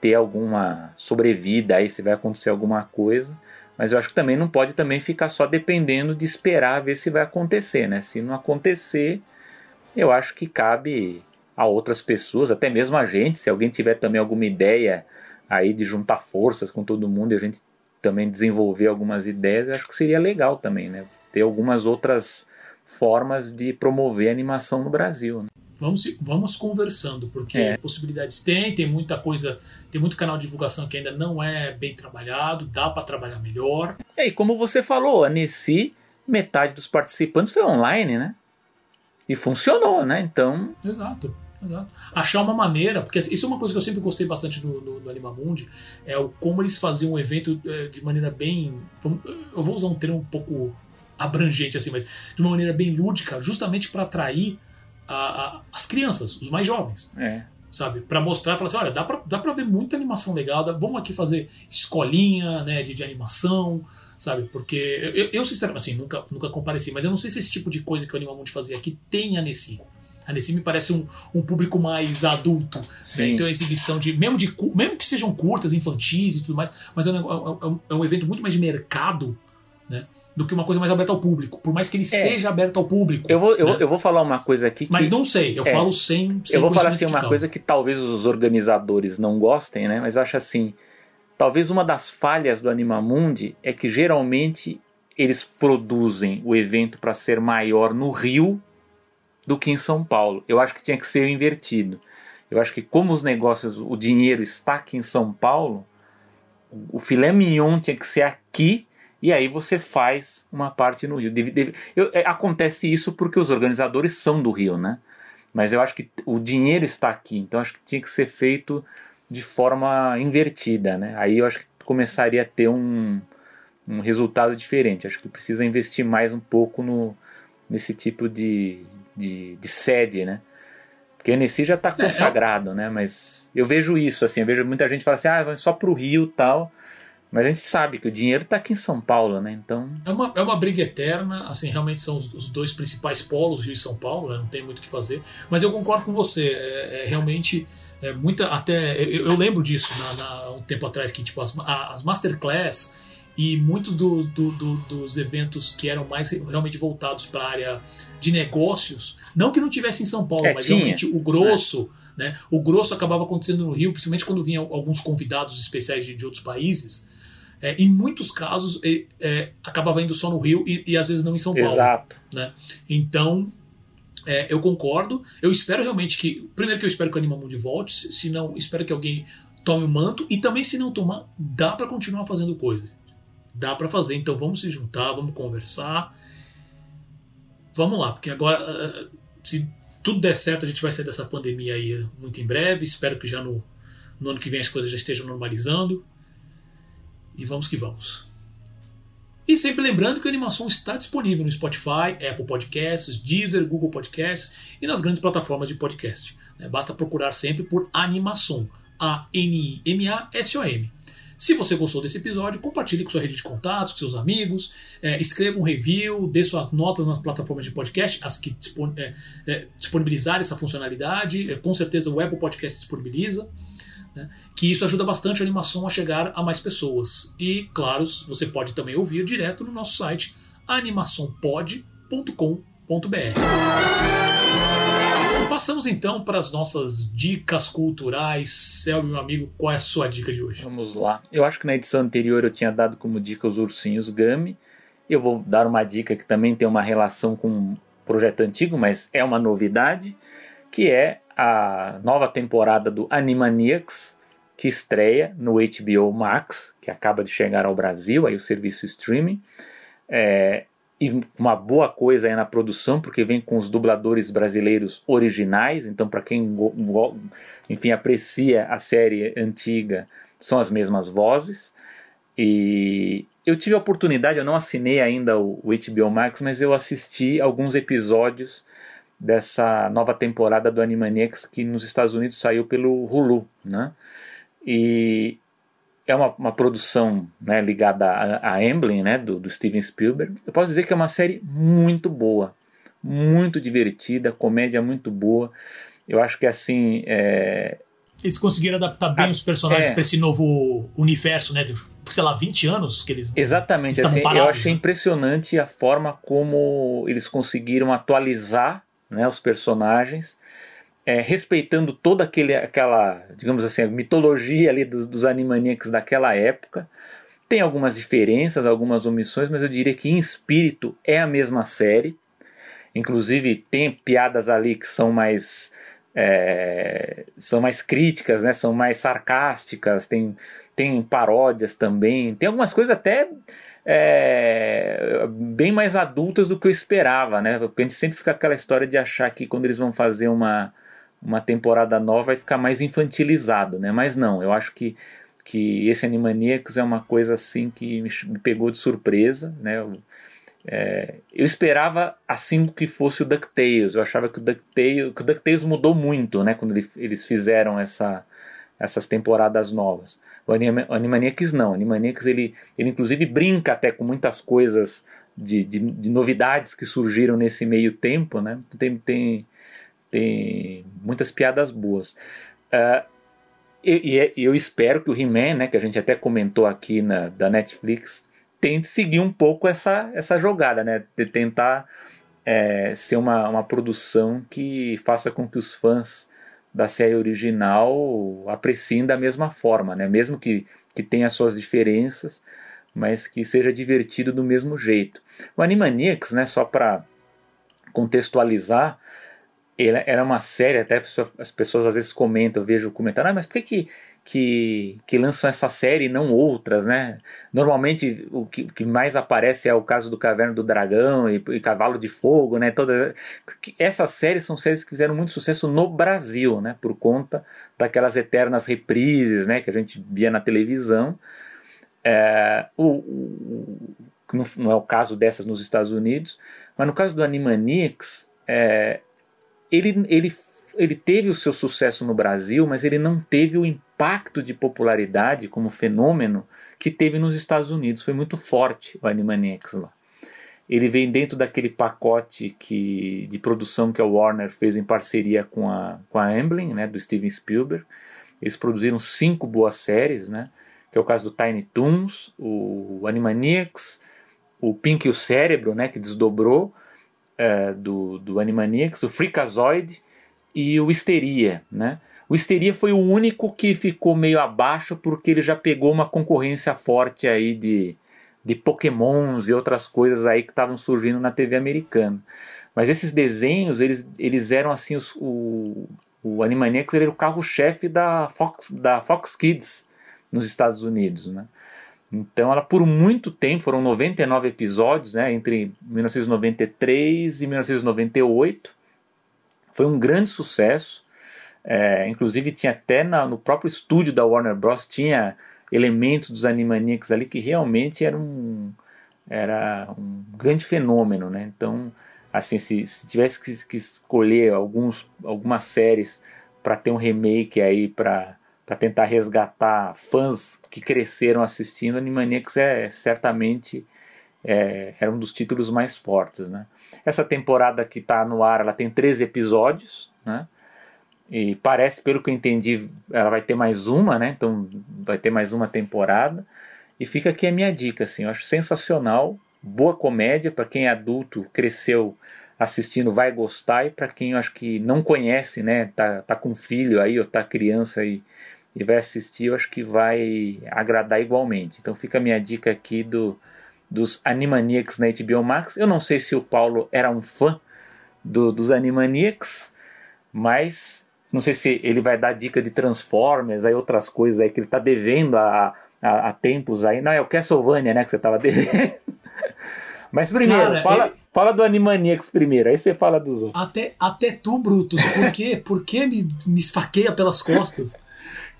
ter alguma sobrevida aí, se vai acontecer alguma coisa. Mas eu acho que também não pode também ficar só dependendo de esperar ver se vai acontecer, né? Se não acontecer, eu acho que cabe a outras pessoas, até mesmo a gente, se alguém tiver também alguma ideia aí de juntar forças com todo mundo e a gente também desenvolver algumas ideias, eu acho que seria legal também, né? Ter algumas outras formas de promover a animação no Brasil. Né? vamos, vamos conversando, porque é. possibilidades tem, tem muita coisa, tem muito canal de divulgação que ainda não é bem trabalhado, dá para trabalhar melhor. É, e como você falou, a Nessi, metade dos participantes foi online, né? E funcionou, né? Então. Exato. Exato. Achar uma maneira, porque isso é uma coisa que eu sempre gostei bastante do, do, do Animamundi, é o como eles faziam o evento é, de maneira bem. Eu vou usar um termo um pouco abrangente assim, mas de uma maneira bem lúdica, justamente para atrair a, a, as crianças, os mais jovens. É. Sabe? Para mostrar, falar assim: olha, dá pra, dá pra ver muita animação legal, dá, vamos aqui fazer escolinha né, de, de animação, sabe? Porque eu, eu, sinceramente, assim, nunca, nunca compareci, mas eu não sei se esse tipo de coisa que o Animamundi fazia aqui tem a Nessi. A Nessi me parece um, um público mais adulto. Né? Então a exibição de mesmo, de. mesmo que sejam curtas, infantis e tudo mais, mas é um, é um, é um evento muito mais de mercado, né? do que uma coisa mais aberta ao público. Por mais que ele é. seja aberto ao público. Eu vou, eu, né? eu vou falar uma coisa aqui. Que, Mas não sei, eu é, falo sem, sem Eu vou falar assim, uma coisa que talvez os organizadores não gostem, né? Mas eu acho assim. Talvez uma das falhas do Animamundi é que geralmente eles produzem o evento para ser maior no Rio do que em São Paulo. Eu acho que tinha que ser invertido. Eu acho que como os negócios, o dinheiro está aqui em São Paulo, o filé mignon tinha que ser aqui e aí você faz uma parte no Rio. Deve, deve, eu, é, acontece isso porque os organizadores são do Rio, né? Mas eu acho que o dinheiro está aqui, então acho que tinha que ser feito de forma invertida, né? Aí eu acho que começaria a ter um, um resultado diferente. Acho que precisa investir mais um pouco no, nesse tipo de, de, de sede, né? Porque o NC já está consagrado, é, é... né? Mas eu vejo isso, assim, eu vejo muita gente falar assim, ah, vai só para o Rio tal. Mas a gente sabe que o dinheiro está aqui em São Paulo, né? Então. É uma, é uma briga eterna, assim, realmente são os, os dois principais polos, Rio e São Paulo, né? não tem muito o que fazer. Mas eu concordo com você, é, é realmente. É muita, até eu, eu lembro disso na, na, um tempo atrás que tipo as, as masterclass e muitos do, do, do, dos eventos que eram mais realmente voltados para a área de negócios, não que não tivesse em São Paulo, é, mas tinha. realmente o grosso, é. né? O grosso acabava acontecendo no Rio, principalmente quando vinham alguns convidados especiais de, de outros países é, em muitos casos é, acabava indo só no Rio e, e, às vezes não em São Paulo. Exato. Né? Então, é, eu concordo. Eu espero realmente que. Primeiro que eu espero que o Animamundi volte, se não, espero que alguém tome o manto. E também, se não tomar, dá para continuar fazendo coisa. Dá para fazer. Então vamos se juntar, vamos conversar. Vamos lá, porque agora, eh, eh, se tudo der certo, a gente vai sair dessa pandemia aí muito em breve. Espero que já no, no ano que vem as coisas já estejam normalizando. E vamos que vamos. E sempre lembrando que a animação está disponível no Spotify, Apple Podcasts, Deezer, Google Podcasts e nas grandes plataformas de podcast. Né? Basta procurar sempre por Animação, A-N-I-M-A-S-O-M. Se você gostou desse episódio, compartilhe com sua rede de contatos, com seus amigos, é, escreva um review, dê suas notas nas plataformas de podcast, as que dispon é, é, disponibilizarem essa funcionalidade. É, com certeza o Apple Podcast disponibiliza. Né? Que isso ajuda bastante a animação a chegar a mais pessoas. E, claro, você pode também ouvir direto no nosso site animaçãopod.com.br. Passamos então para as nossas dicas culturais. Céu, meu amigo, qual é a sua dica de hoje? Vamos lá. Eu acho que na edição anterior eu tinha dado como dica os ursinhos Gummy. Eu vou dar uma dica que também tem uma relação com um projeto antigo, mas é uma novidade, que é a nova temporada do Animaniacs, que estreia no HBO Max, que acaba de chegar ao Brasil, aí o serviço streaming. É, e uma boa coisa é na produção, porque vem com os dubladores brasileiros originais, então para quem enfim aprecia a série antiga, são as mesmas vozes. E eu tive a oportunidade, eu não assinei ainda o, o HBO Max, mas eu assisti alguns episódios dessa nova temporada do Animaniacs que nos Estados Unidos saiu pelo Hulu, né? E é uma, uma produção né, ligada a, a Emblem, né, do, do Steven Spielberg. Eu posso dizer que é uma série muito boa, muito divertida, comédia muito boa. Eu acho que assim. É... Eles conseguiram adaptar bem a, os personagens é... para esse novo universo, né? De, sei lá, 20 anos que eles. Exatamente. Assim, parados, eu achei né? impressionante a forma como eles conseguiram atualizar né, os personagens é, respeitando toda aquele, aquela, digamos assim, mitologia ali dos, dos Animaniacs daquela época. Tem algumas diferenças, algumas omissões, mas eu diria que em espírito é a mesma série. Inclusive tem piadas ali que são mais é, são mais críticas, né? São mais sarcásticas. Tem tem paródias também. Tem algumas coisas até é, bem mais adultas do que eu esperava, né? Porque a gente sempre fica aquela história de achar que quando eles vão fazer uma uma temporada nova vai ficar mais infantilizado, né? Mas não, eu acho que, que esse Animaniacs é uma coisa assim que me, pegou de surpresa, né? Eu, é, eu esperava assim que fosse o DuckTales, eu achava que o DuckTales, que o DuckTales mudou muito, né? Quando ele, eles fizeram essa, essas temporadas novas. O, Anim, o Animaniacs não, o Animaniacs ele, ele inclusive brinca até com muitas coisas de, de, de novidades que surgiram nesse meio tempo, né? Tem, tem, tem muitas piadas boas. Uh, e, e, eu espero que o He-Man, né, que a gente até comentou aqui na, da Netflix, tente seguir um pouco essa, essa jogada, né, de tentar é, ser uma, uma produção que faça com que os fãs da série original apreciem da mesma forma, né, mesmo que, que tenha suas diferenças, mas que seja divertido do mesmo jeito. O Animaniacs, né, só para contextualizar, era uma série, até as pessoas às vezes comentam, eu vejo comentário, ah, mas por que, que, que, que lançam essa série e não outras, né? Normalmente o que, que, mais aparece é o caso do Caverna do Dragão e, e Cavalo de Fogo, né? Toda, essas séries são séries que fizeram muito sucesso no Brasil, né? Por conta daquelas eternas reprises, né? Que a gente via na televisão. É, o, o, não, não é o caso dessas nos Estados Unidos, mas no caso do Animaniacs, é, ele, ele, ele teve o seu sucesso no Brasil, mas ele não teve o impacto de popularidade como fenômeno que teve nos Estados Unidos. Foi muito forte o Animaniacs lá. Ele vem dentro daquele pacote que, de produção que a Warner fez em parceria com a, com a Amblin, né, do Steven Spielberg. Eles produziram cinco boas séries, né, que é o caso do Tiny Toons, o Animaniacs, o Pink e o Cérebro, né, que desdobrou, é, do, do Animaniacs, o Freakazoid e o Histeria, né? O Histeria foi o único que ficou meio abaixo porque ele já pegou uma concorrência forte aí de, de pokémons e outras coisas aí que estavam surgindo na TV americana. Mas esses desenhos, eles, eles eram assim, os, o, o Animaniacs era o carro-chefe da Fox, da Fox Kids nos Estados Unidos, né? Então, ela por muito tempo, foram 99 episódios, né, entre 1993 e 1998. Foi um grande sucesso. É, inclusive, tinha até na, no próprio estúdio da Warner Bros. tinha elementos dos Animaniacs ali que realmente era um, era um grande fenômeno. Né? Então, assim, se, se tivesse que, que escolher alguns, algumas séries para ter um remake aí para para tentar resgatar fãs que cresceram assistindo, Animaniacs é certamente é, era um dos títulos mais fortes, né? Essa temporada que está no ar, ela tem 13 episódios, né? E parece, pelo que eu entendi, ela vai ter mais uma, né? Então vai ter mais uma temporada. E fica aqui a minha dica, assim, eu acho sensacional, boa comédia para quem é adulto, cresceu assistindo vai gostar e para quem eu acho que não conhece, né, tá, tá com filho aí ou tá criança aí e vai assistir, eu acho que vai agradar igualmente. Então fica a minha dica aqui do, dos Animaniacs na HBO Max. Eu não sei se o Paulo era um fã do, dos Animaniacs, mas não sei se ele vai dar dica de Transformers, aí outras coisas aí que ele está devendo a, a, a, tempos aí. Não, é o Castlevania, né, que você estava devendo. Mas primeiro, Cara, fala, ele... fala do Animaniacs primeiro, aí você fala dos outros. Até, até tu, Brutus, por quê? por que me, me esfaqueia pelas costas?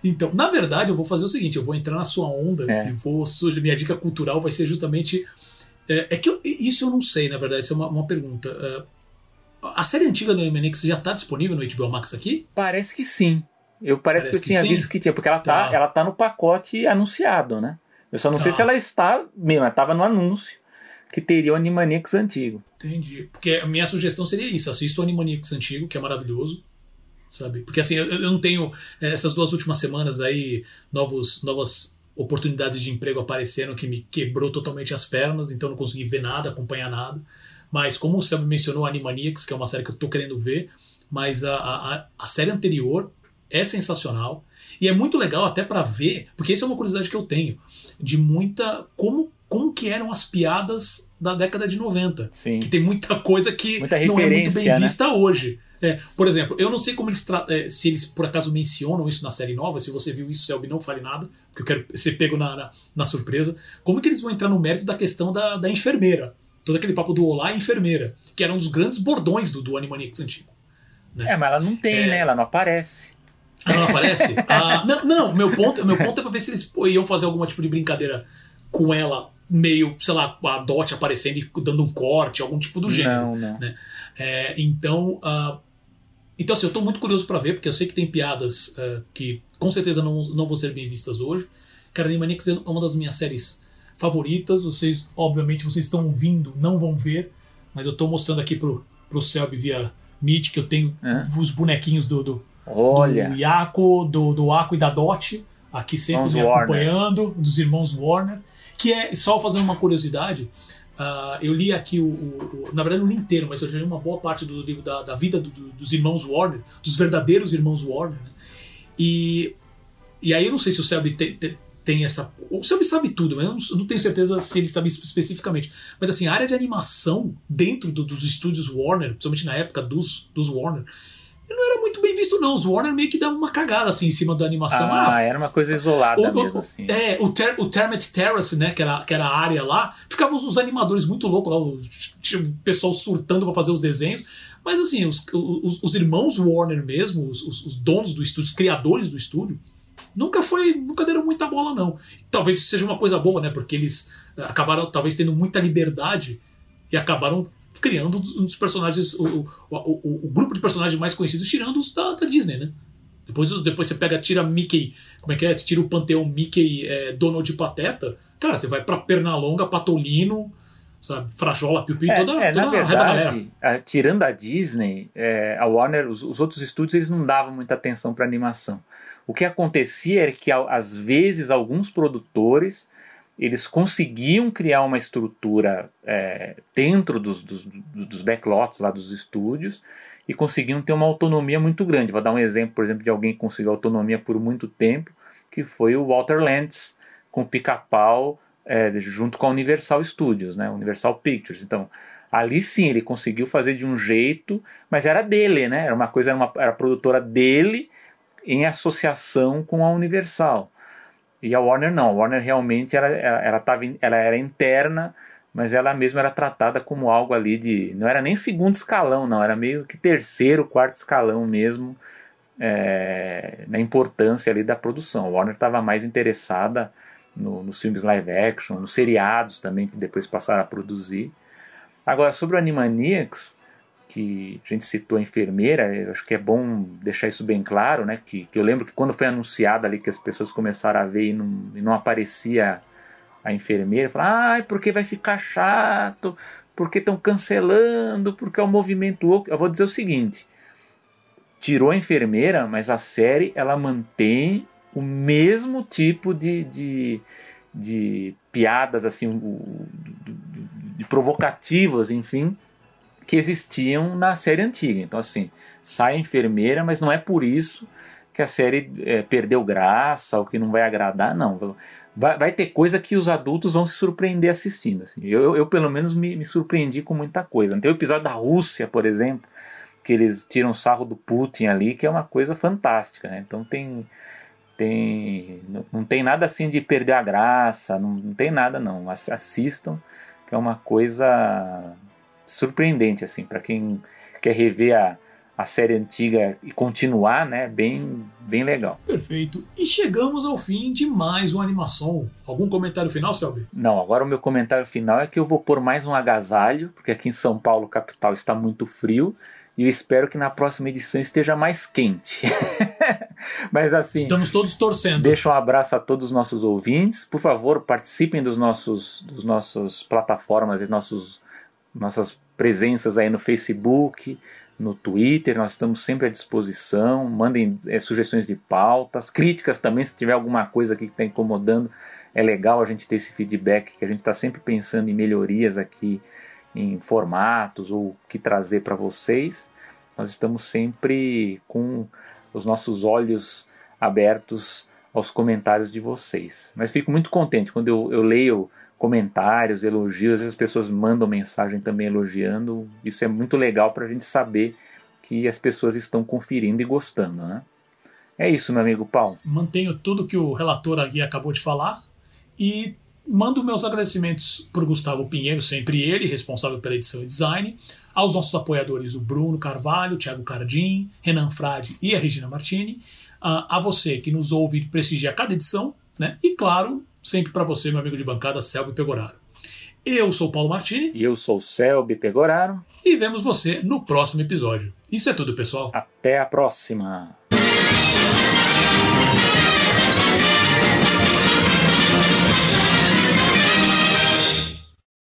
Então, na verdade, eu vou fazer o seguinte: eu vou entrar na sua onda é. e vou. Minha dica cultural vai ser justamente. É, é que eu, isso eu não sei, na verdade, isso é uma, uma pergunta. É, a série antiga do Animaniacs já está disponível no HBO Max aqui? Parece que sim. Eu parece, parece que eu que tinha sim. visto que tinha, porque ela tá. tá, ela tá no pacote anunciado, né? Eu só não tá. sei se ela está mesmo, ela estava no anúncio que teria o Animaniacs antigo. Entendi. Porque a minha sugestão seria isso: assista o Animaniacs antigo, que é maravilhoso sabe? Porque assim, eu, eu não tenho é, essas duas últimas semanas aí novos, novas oportunidades de emprego aparecendo que me quebrou totalmente as pernas, então não consegui ver nada, acompanhar nada. Mas como você mencionou Animaniacs, que é uma série que eu tô querendo ver, mas a, a, a série anterior é sensacional. E é muito legal até para ver, porque essa é uma curiosidade que eu tenho, de muita. como, como que eram as piadas da década de 90. Sim. Que tem muita coisa que muita não é muito bem né? vista hoje. É, por exemplo, eu não sei como eles é, se eles por acaso mencionam isso na série nova. Se você viu isso, Selby, não fale nada, porque eu quero ser pego na, na, na, surpresa. Como que eles vão entrar no mérito da questão da, da enfermeira? Todo aquele papo do Olá enfermeira, que era um dos grandes bordões do, do Animaniacs antigo. Né? É, mas ela não tem, é... né? Ela não aparece. Ela não aparece? ah, não, não, meu ponto, meu ponto é pra ver se eles iam fazer algum tipo de brincadeira com ela, meio, sei lá, a Dot aparecendo e dando um corte, algum tipo do gênero. Não, não. Né? É, então, uh, então, assim, eu estou muito curioso para ver, porque eu sei que tem piadas uh, que com certeza não, não vão ser bem vistas hoje. Cara, Animaniacs é uma das minhas séries favoritas. Vocês, obviamente, vocês estão ouvindo, não vão ver, mas eu estou mostrando aqui pro, pro Selby via Meet que eu tenho é. os bonequinhos do, do, Olha. do Iaco, do, do Aco e da Dot, aqui sempre me acompanhando, dos irmãos Warner. Que é, só fazendo uma curiosidade, Uh, eu li aqui o, o, o, Na verdade, não li inteiro, mas eu já li uma boa parte do livro da, da vida do, do, dos irmãos Warner, dos verdadeiros irmãos Warner. Né? E, e aí eu não sei se o Selby tem, tem, essa. O Selby sabe tudo, mas eu não, não, tenho certeza se ele sabe especificamente. Mas assim, a área de animação dentro do, dos estúdios Warner, principalmente na época dos, dos Warner, muito bem visto, não. Os Warner meio que davam uma cagada assim em cima da animação. Ah, ah era uma coisa isolada o, mesmo, assim. É, o, ter, o Termet Terrace, né, que era, que era a área lá, ficavam os, os animadores muito loucos lá, tinha o pessoal surtando para fazer os desenhos. Mas assim, os, os, os irmãos Warner mesmo, os, os, donos do estúdio, os criadores do estúdio, nunca foi, nunca deram muita bola, não. Talvez seja uma coisa boa, né? Porque eles acabaram talvez tendo muita liberdade e acabaram criando um dos personagens, o, o, o, o, grupo de personagens mais conhecidos, tirando os da, da, Disney, né? Depois, depois você pega, tira Mickey, como é que é? Tira o panteão Mickey, é, Donald e Pateta. Cara, você vai pra Pernalonga, Patolino, sabe? Frajola, Piu Piu, é, toda, é, toda na verdade, a, tirando a Disney, é, a Warner, os, os, outros estúdios, eles não davam muita atenção para animação. O que acontecia era que, às vezes, alguns produtores eles conseguiam criar uma estrutura é, dentro dos, dos, dos, backlots lá dos estúdios e conseguiam ter uma autonomia muito grande. Vou dar um exemplo, por exemplo, de alguém que conseguiu autonomia por muito tempo, que foi o Walter Lantz com o Pica-Pau é, junto com a Universal Studios, né, Universal Pictures. Então, ali sim ele conseguiu fazer de um jeito, mas era dele, né? Era uma coisa, era, uma, era a produtora dele em associação com a Universal. E a Warner não, a Warner realmente ela, ela, ela, tava, ela era interna, mas ela mesma era tratada como algo ali de. Não era nem segundo escalão, não, era meio que terceiro, quarto escalão mesmo é, na importância ali da produção. A Warner estava mais interessada no, nos filmes live action, nos seriados também, que depois passaram a produzir. Agora, sobre o Animaniacs, que a gente citou a enfermeira, acho que é bom deixar isso bem claro, né? Que, que eu lembro que quando foi anunciado ali que as pessoas começaram a ver e não, e não aparecia a enfermeira, falaram, ah, porque vai ficar chato, porque estão cancelando, porque é um movimento Eu vou dizer o seguinte: tirou a enfermeira, mas a série ela mantém o mesmo tipo de, de, de piadas assim, de provocativas, enfim, que existiam na série antiga. Então, assim, sai a enfermeira, mas não é por isso que a série é, perdeu graça ou que não vai agradar, não. vai, vai, ter coisa que os adultos vão se surpreender assistindo. Assim. Eu, eu, pelo menos, me, me, surpreendi com muita coisa. Tem o episódio da Rússia, por exemplo, que eles tiram sarro do Putin ali, que é uma coisa fantástica. Né? Então tem. tem não, não, tem nada assim de perder a graça, não, não tem nada não. Assistam, que é uma coisa surpreendente assim para quem quer rever a, a série antiga e continuar, né? Bem, bem legal. Perfeito. E chegamos ao fim de mais uma animação. Algum comentário final, Selby? Não, agora o meu comentário final é que eu vou pôr mais um agasalho, porque aqui em São Paulo, capital, está muito frio. E eu espero que na próxima edição esteja mais quente. Mas assim. Estamos todos torcendo. Deixa um abraço a todos os nossos ouvintes. Por favor, participem dos nossos, dos nossos plataformas e nossos, nossas presenças aí no Facebook, no Twitter, nós estamos sempre à disposição. Mandem é, sugestões de pautas, críticas também, se tiver alguma coisa aqui que está incomodando, é legal a gente ter esse feedback, que a gente está sempre pensando em melhorias aqui, em formatos ou que trazer para vocês. Nós estamos sempre com os nossos olhos abertos aos comentários de vocês. Mas fico muito contente quando eu, eu leio comentários, elogios, as pessoas mandam mensagem também elogiando. Isso é muito legal para a gente saber que as pessoas estão conferindo e gostando, né? É isso, meu amigo Paulo. Mantenho tudo que o relator aqui acabou de falar e mando meus agradecimentos para o Gustavo Pinheiro, sempre ele, responsável pela edição e design, aos nossos apoiadores, o Bruno Carvalho, Thiago Cardim, Renan Frade e a Regina Martini, a você que nos ouve e prestigia cada edição, né? E claro, sempre para você, meu amigo de bancada, Selby Pegoraro. Eu sou Paulo Martini. E eu sou Selby Pegoraro. E vemos você no próximo episódio. Isso é tudo, pessoal. Até a próxima.